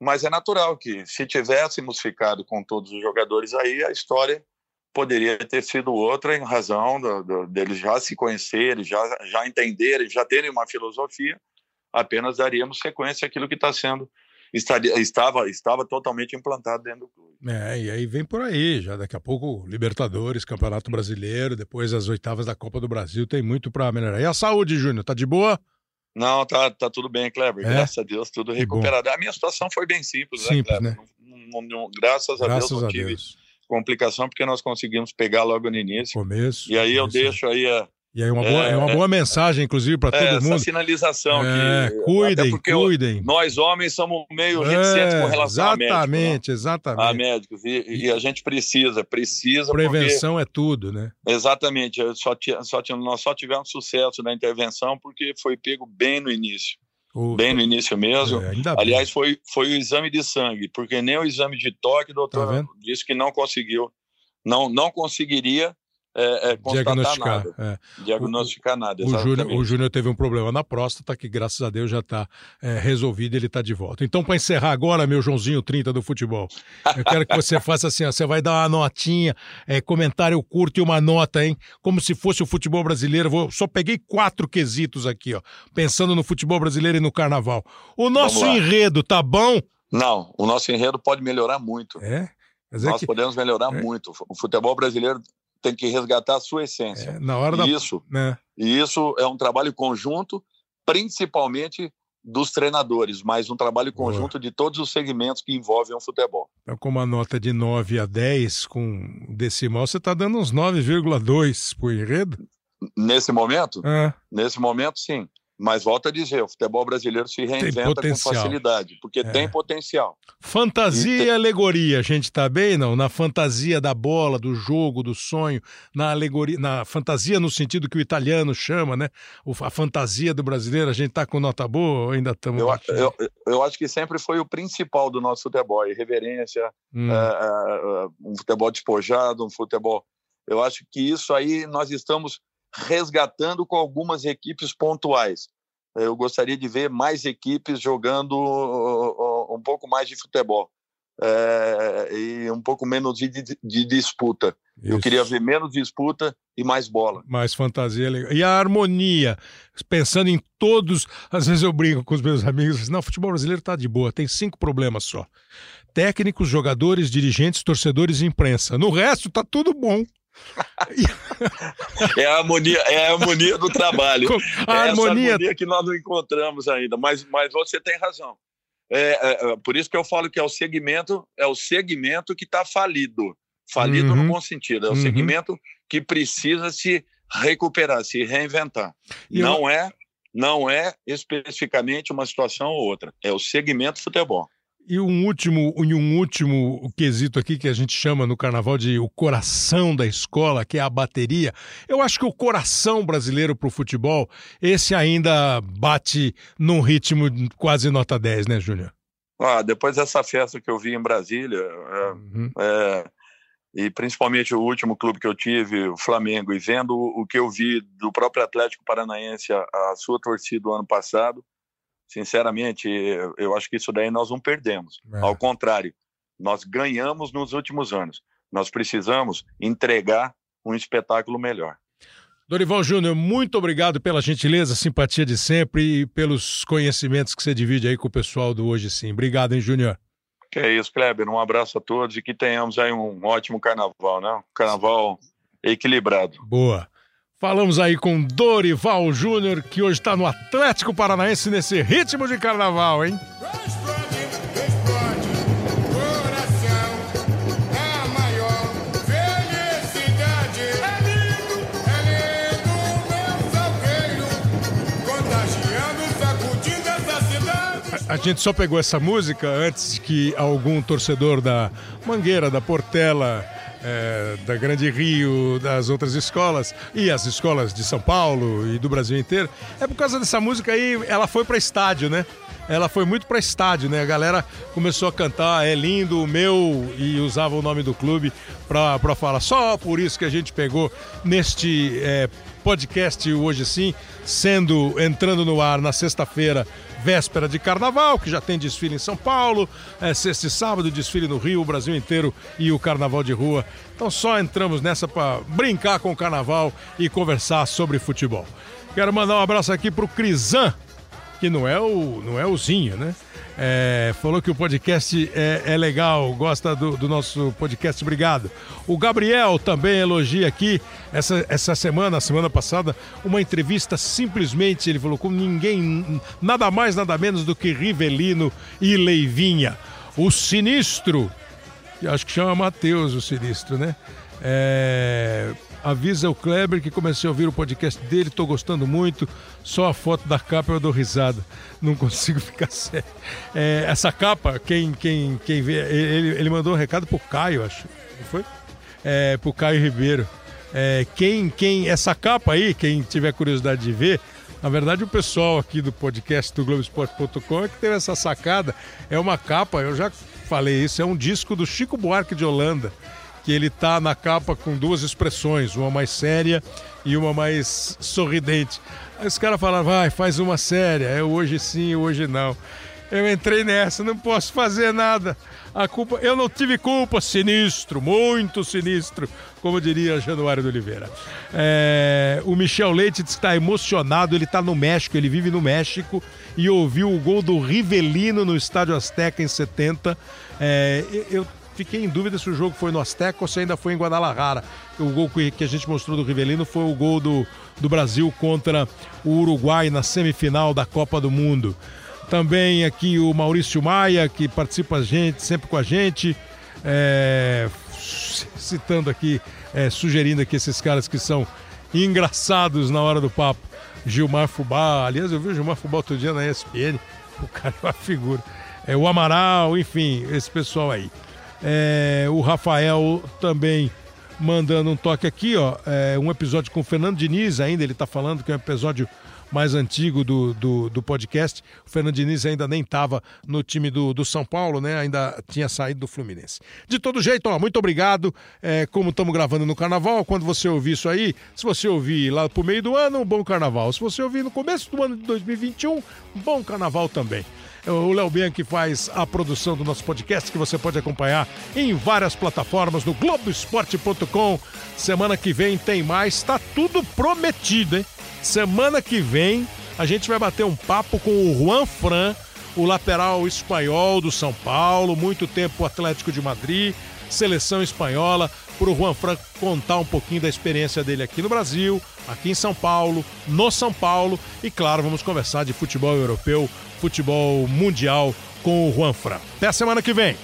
Mas é natural que, se tivéssemos ficado com todos os jogadores aí, a história poderia ter sido outra em razão do, do, deles já se conhecerem, já, já entenderem, já terem uma filosofia, apenas daríamos sequência àquilo que está sendo estaria, estava, estava totalmente implantado dentro do clube. É, e aí vem por aí, já daqui a pouco Libertadores, Campeonato Brasileiro, depois as oitavas da Copa do Brasil, tem muito para melhorar. E a saúde, Júnior, tá de boa? Não, tá, tá tudo bem, Kleber. É? Graças a Deus, tudo recuperado. A minha situação foi bem simples, simples né, Kleber? Né? Não, não, não, graças a Deus não a tive Deus. Complicação, porque nós conseguimos pegar logo no início. Começo. E aí eu começo. deixo aí a, E aí uma boa, é, uma boa mensagem, inclusive, para todo é, essa mundo. sinalização É, que cuidem, porque cuidem. nós homens somos meio reticentes com É, relação a médicos, né? exatamente, exatamente. a médicos e, e a gente precisa, precisa Prevenção é tudo, né? porque exatamente, só só nós só tivemos sucesso na intervenção porque foi pego bem no início, O- bem no início mesmo. é. Aliás, foi, foi o exame de sangue, porque nem o exame de toque, doutor Tá disse que não conseguiu, não, não conseguiria é, é, diagnosticar. nada, é. diagnosticar nada, O Júnior, exatamente. o Júnior teve um problema na próstata que, graças a Deus, já está resolvido ele está de volta. Então, para encerrar agora, meu Joãozinho 30 do futebol, eu quero que você *laughs* faça assim: ó, você vai dar uma notinha, é, comentário curto e uma nota, hein? Como se fosse o futebol brasileiro. Vou, só peguei quatro quesitos aqui, ó, pensando no futebol brasileiro e no carnaval. O nosso enredo tá bom? Não, o nosso enredo pode melhorar muito. É? Nós que podemos melhorar É. muito. O futebol brasileiro tem que resgatar a sua essência. é, na hora da. Isso, né? e isso é um trabalho conjunto, principalmente dos treinadores, mas um trabalho Boa. conjunto de todos os segmentos que envolvem o futebol. Então, com uma nota de 9 a 10, com decimal, você está dando uns 9,2 pro enredo? Nesse momento, Ah, nesse momento, sim. Mas volto a dizer, o futebol brasileiro se reinventa com facilidade, porque É. tem potencial. fantasia E e alegoria, a gente tá bem, não? Na fantasia da bola, do jogo, do sonho, na alegoria, na fantasia no sentido que o italiano chama, né? A fantasia do brasileiro, a gente tá com nota boa ou ainda estamos... Eu, eu, eu acho que sempre foi o principal do nosso futebol, irreverência, Hum, é, é, é, um futebol despojado, um futebol. Eu acho que isso aí nós estamos resgatando com algumas equipes pontuais. Eu gostaria de ver mais equipes jogando um pouco mais de futebol é, e um pouco menos de, de- de disputa. Eu isso. queria ver menos disputa e mais bola. Mais fantasia legal. E a harmonia, pensando em todos. Às vezes eu brinco com os meus amigos, assim, não, o futebol brasileiro tá de boa, tem cinco problemas só: técnicos, jogadores, dirigentes, torcedores e imprensa. No resto, tá tudo bom. É a harmonia, é a harmonia do trabalho. A É harmonia. harmonia que nós não encontramos ainda, mas, mas você tem razão. É, é, é, por isso que eu falo que é o segmento, é o segmento que está falido. Falido Uhum. no bom sentido. É o Uhum. segmento que precisa se recuperar, se reinventar. Eu- Não é, não é especificamente uma situação ou outra. É o segmento futebol. E um último, um último quesito aqui que a gente chama no carnaval de o coração da escola, que é a bateria. Eu acho que o coração brasileiro pro futebol, esse ainda bate num ritmo quase nota 10, né, Júnior? Ah, depois dessa festa que eu vi em Brasília, é, Uhum. É, e principalmente o último clube que eu tive, o Flamengo, e vendo o, o que eu vi do próprio Atlético Paranaense, a, a sua torcida do ano passado, sinceramente, eu, eu acho que isso daí nós não perdemos. É. Ao contrário, nós ganhamos nos últimos anos. Nós precisamos entregar um espetáculo melhor. Dorival Júnior, muito obrigado pela gentileza, simpatia de sempre e pelos conhecimentos que você divide aí com o pessoal do Hoje Sim. Obrigado, hein, Júnior? Que é isso, Kleber. Um abraço a todos e que tenhamos aí um ótimo carnaval, né? Um carnaval equilibrado. Boa. Falamos aí com Dorival Júnior, que hoje está no Atlético Paranaense nesse ritmo de carnaval, hein? A gente só pegou essa música antes que algum torcedor da Mangueira, da Portela, eh, da Grande Rio, das outras escolas e as escolas de São Paulo e do Brasil inteiro. É por causa dessa música aí, ela foi para estádio, né? Ela foi muito para estádio, né? A galera começou a cantar É lindo o meu e usava o nome do clube para falar. Só por isso que a gente pegou neste eh, podcast hoje sim, sendo entrando no ar na sexta-feira, véspera de carnaval, que já tem desfile em São Paulo, é, sexta e sábado, desfile no Rio, o Brasil inteiro e o carnaval de rua. Então só entramos nessa para brincar com o carnaval e conversar sobre futebol. Quero mandar um abraço aqui pro Crisan, que não é o não é o Zinho, né? É, falou que o podcast é, é legal, gosta do, do nosso podcast, obrigado. O Gabriel também elogia aqui, essa, essa semana, semana passada, uma entrevista simplesmente, ele falou, com ninguém, nada mais, nada menos do que Rivelino e Leivinha. O sinistro, acho que chama Matheus o sinistro, né? É, avisa o Kleber que comecei a ouvir o podcast dele, tô gostando muito. Só a foto da capa eu dou risada. *laughs* Não consigo ficar sério. É, essa capa, quem, quem, quem vê, ele, ele mandou um recado pro Caio, acho. Não foi? É, pro Caio Ribeiro. É, quem, quem, essa capa aí, quem tiver curiosidade de ver, na verdade o pessoal aqui do podcast do Globoesporte.com é que teve essa sacada. É uma capa, eu já falei isso, é um disco do Chico Buarque de Holanda que ele tá na capa com duas expressões, uma mais séria e uma mais sorridente. Aí os caras falaram, vai, faz uma séria, é hoje sim, hoje não. Eu entrei nessa, não posso fazer nada. A culpa, eu não tive culpa, sinistro, muito sinistro, como diria Januário de Oliveira. É, o Michel Leite está emocionado, ele está no México, ele vive no México e ouviu o gol do Rivelino no Estádio Azteca em 70. É, eu fiquei em dúvida se o jogo foi no Azteca ou se ainda foi em Guadalajara. O gol que a gente mostrou do Rivelino foi o gol do, do Brasil contra o Uruguai na semifinal da Copa do Mundo. Também aqui o Maurício Maia, que participa a gente, sempre com a gente, é, citando aqui, é, sugerindo aqui esses caras que são engraçados na hora do papo. Gilmar Fubá, aliás, eu vi o Gilmar Fubá outro dia na ESPN, o cara é uma figura. É, o Amaral, enfim, esse pessoal aí. É, o Rafael também mandando um toque aqui, ó. É, um episódio com o Fernando Diniz, ainda ele tá falando que é um episódio mais antigo do, do, do podcast. O Fernando Diniz ainda nem estava no time do, do São Paulo, né? Ainda tinha saído do Fluminense. De todo jeito, ó, muito obrigado. É, como estamos gravando no carnaval, quando você ouvir isso aí, se você ouvir lá pro meio do ano, bom carnaval. Se você ouvir no começo do ano de 2021, um bom carnaval também. O Léo Bianchi faz a produção do nosso podcast, que você pode acompanhar em várias plataformas no Globoesporte.com. Semana que vem tem mais, tá tudo prometido, hein? Semana que vem a gente vai bater um papo com o Juan Fran, o lateral espanhol do São Paulo, muito tempo Atlético de Madrid, seleção espanhola, para o Juan Fran contar um pouquinho da experiência dele aqui no Brasil, aqui em São Paulo, no São Paulo e, claro, vamos conversar de futebol europeu, futebol mundial com o Juan Fran. Até a semana que vem!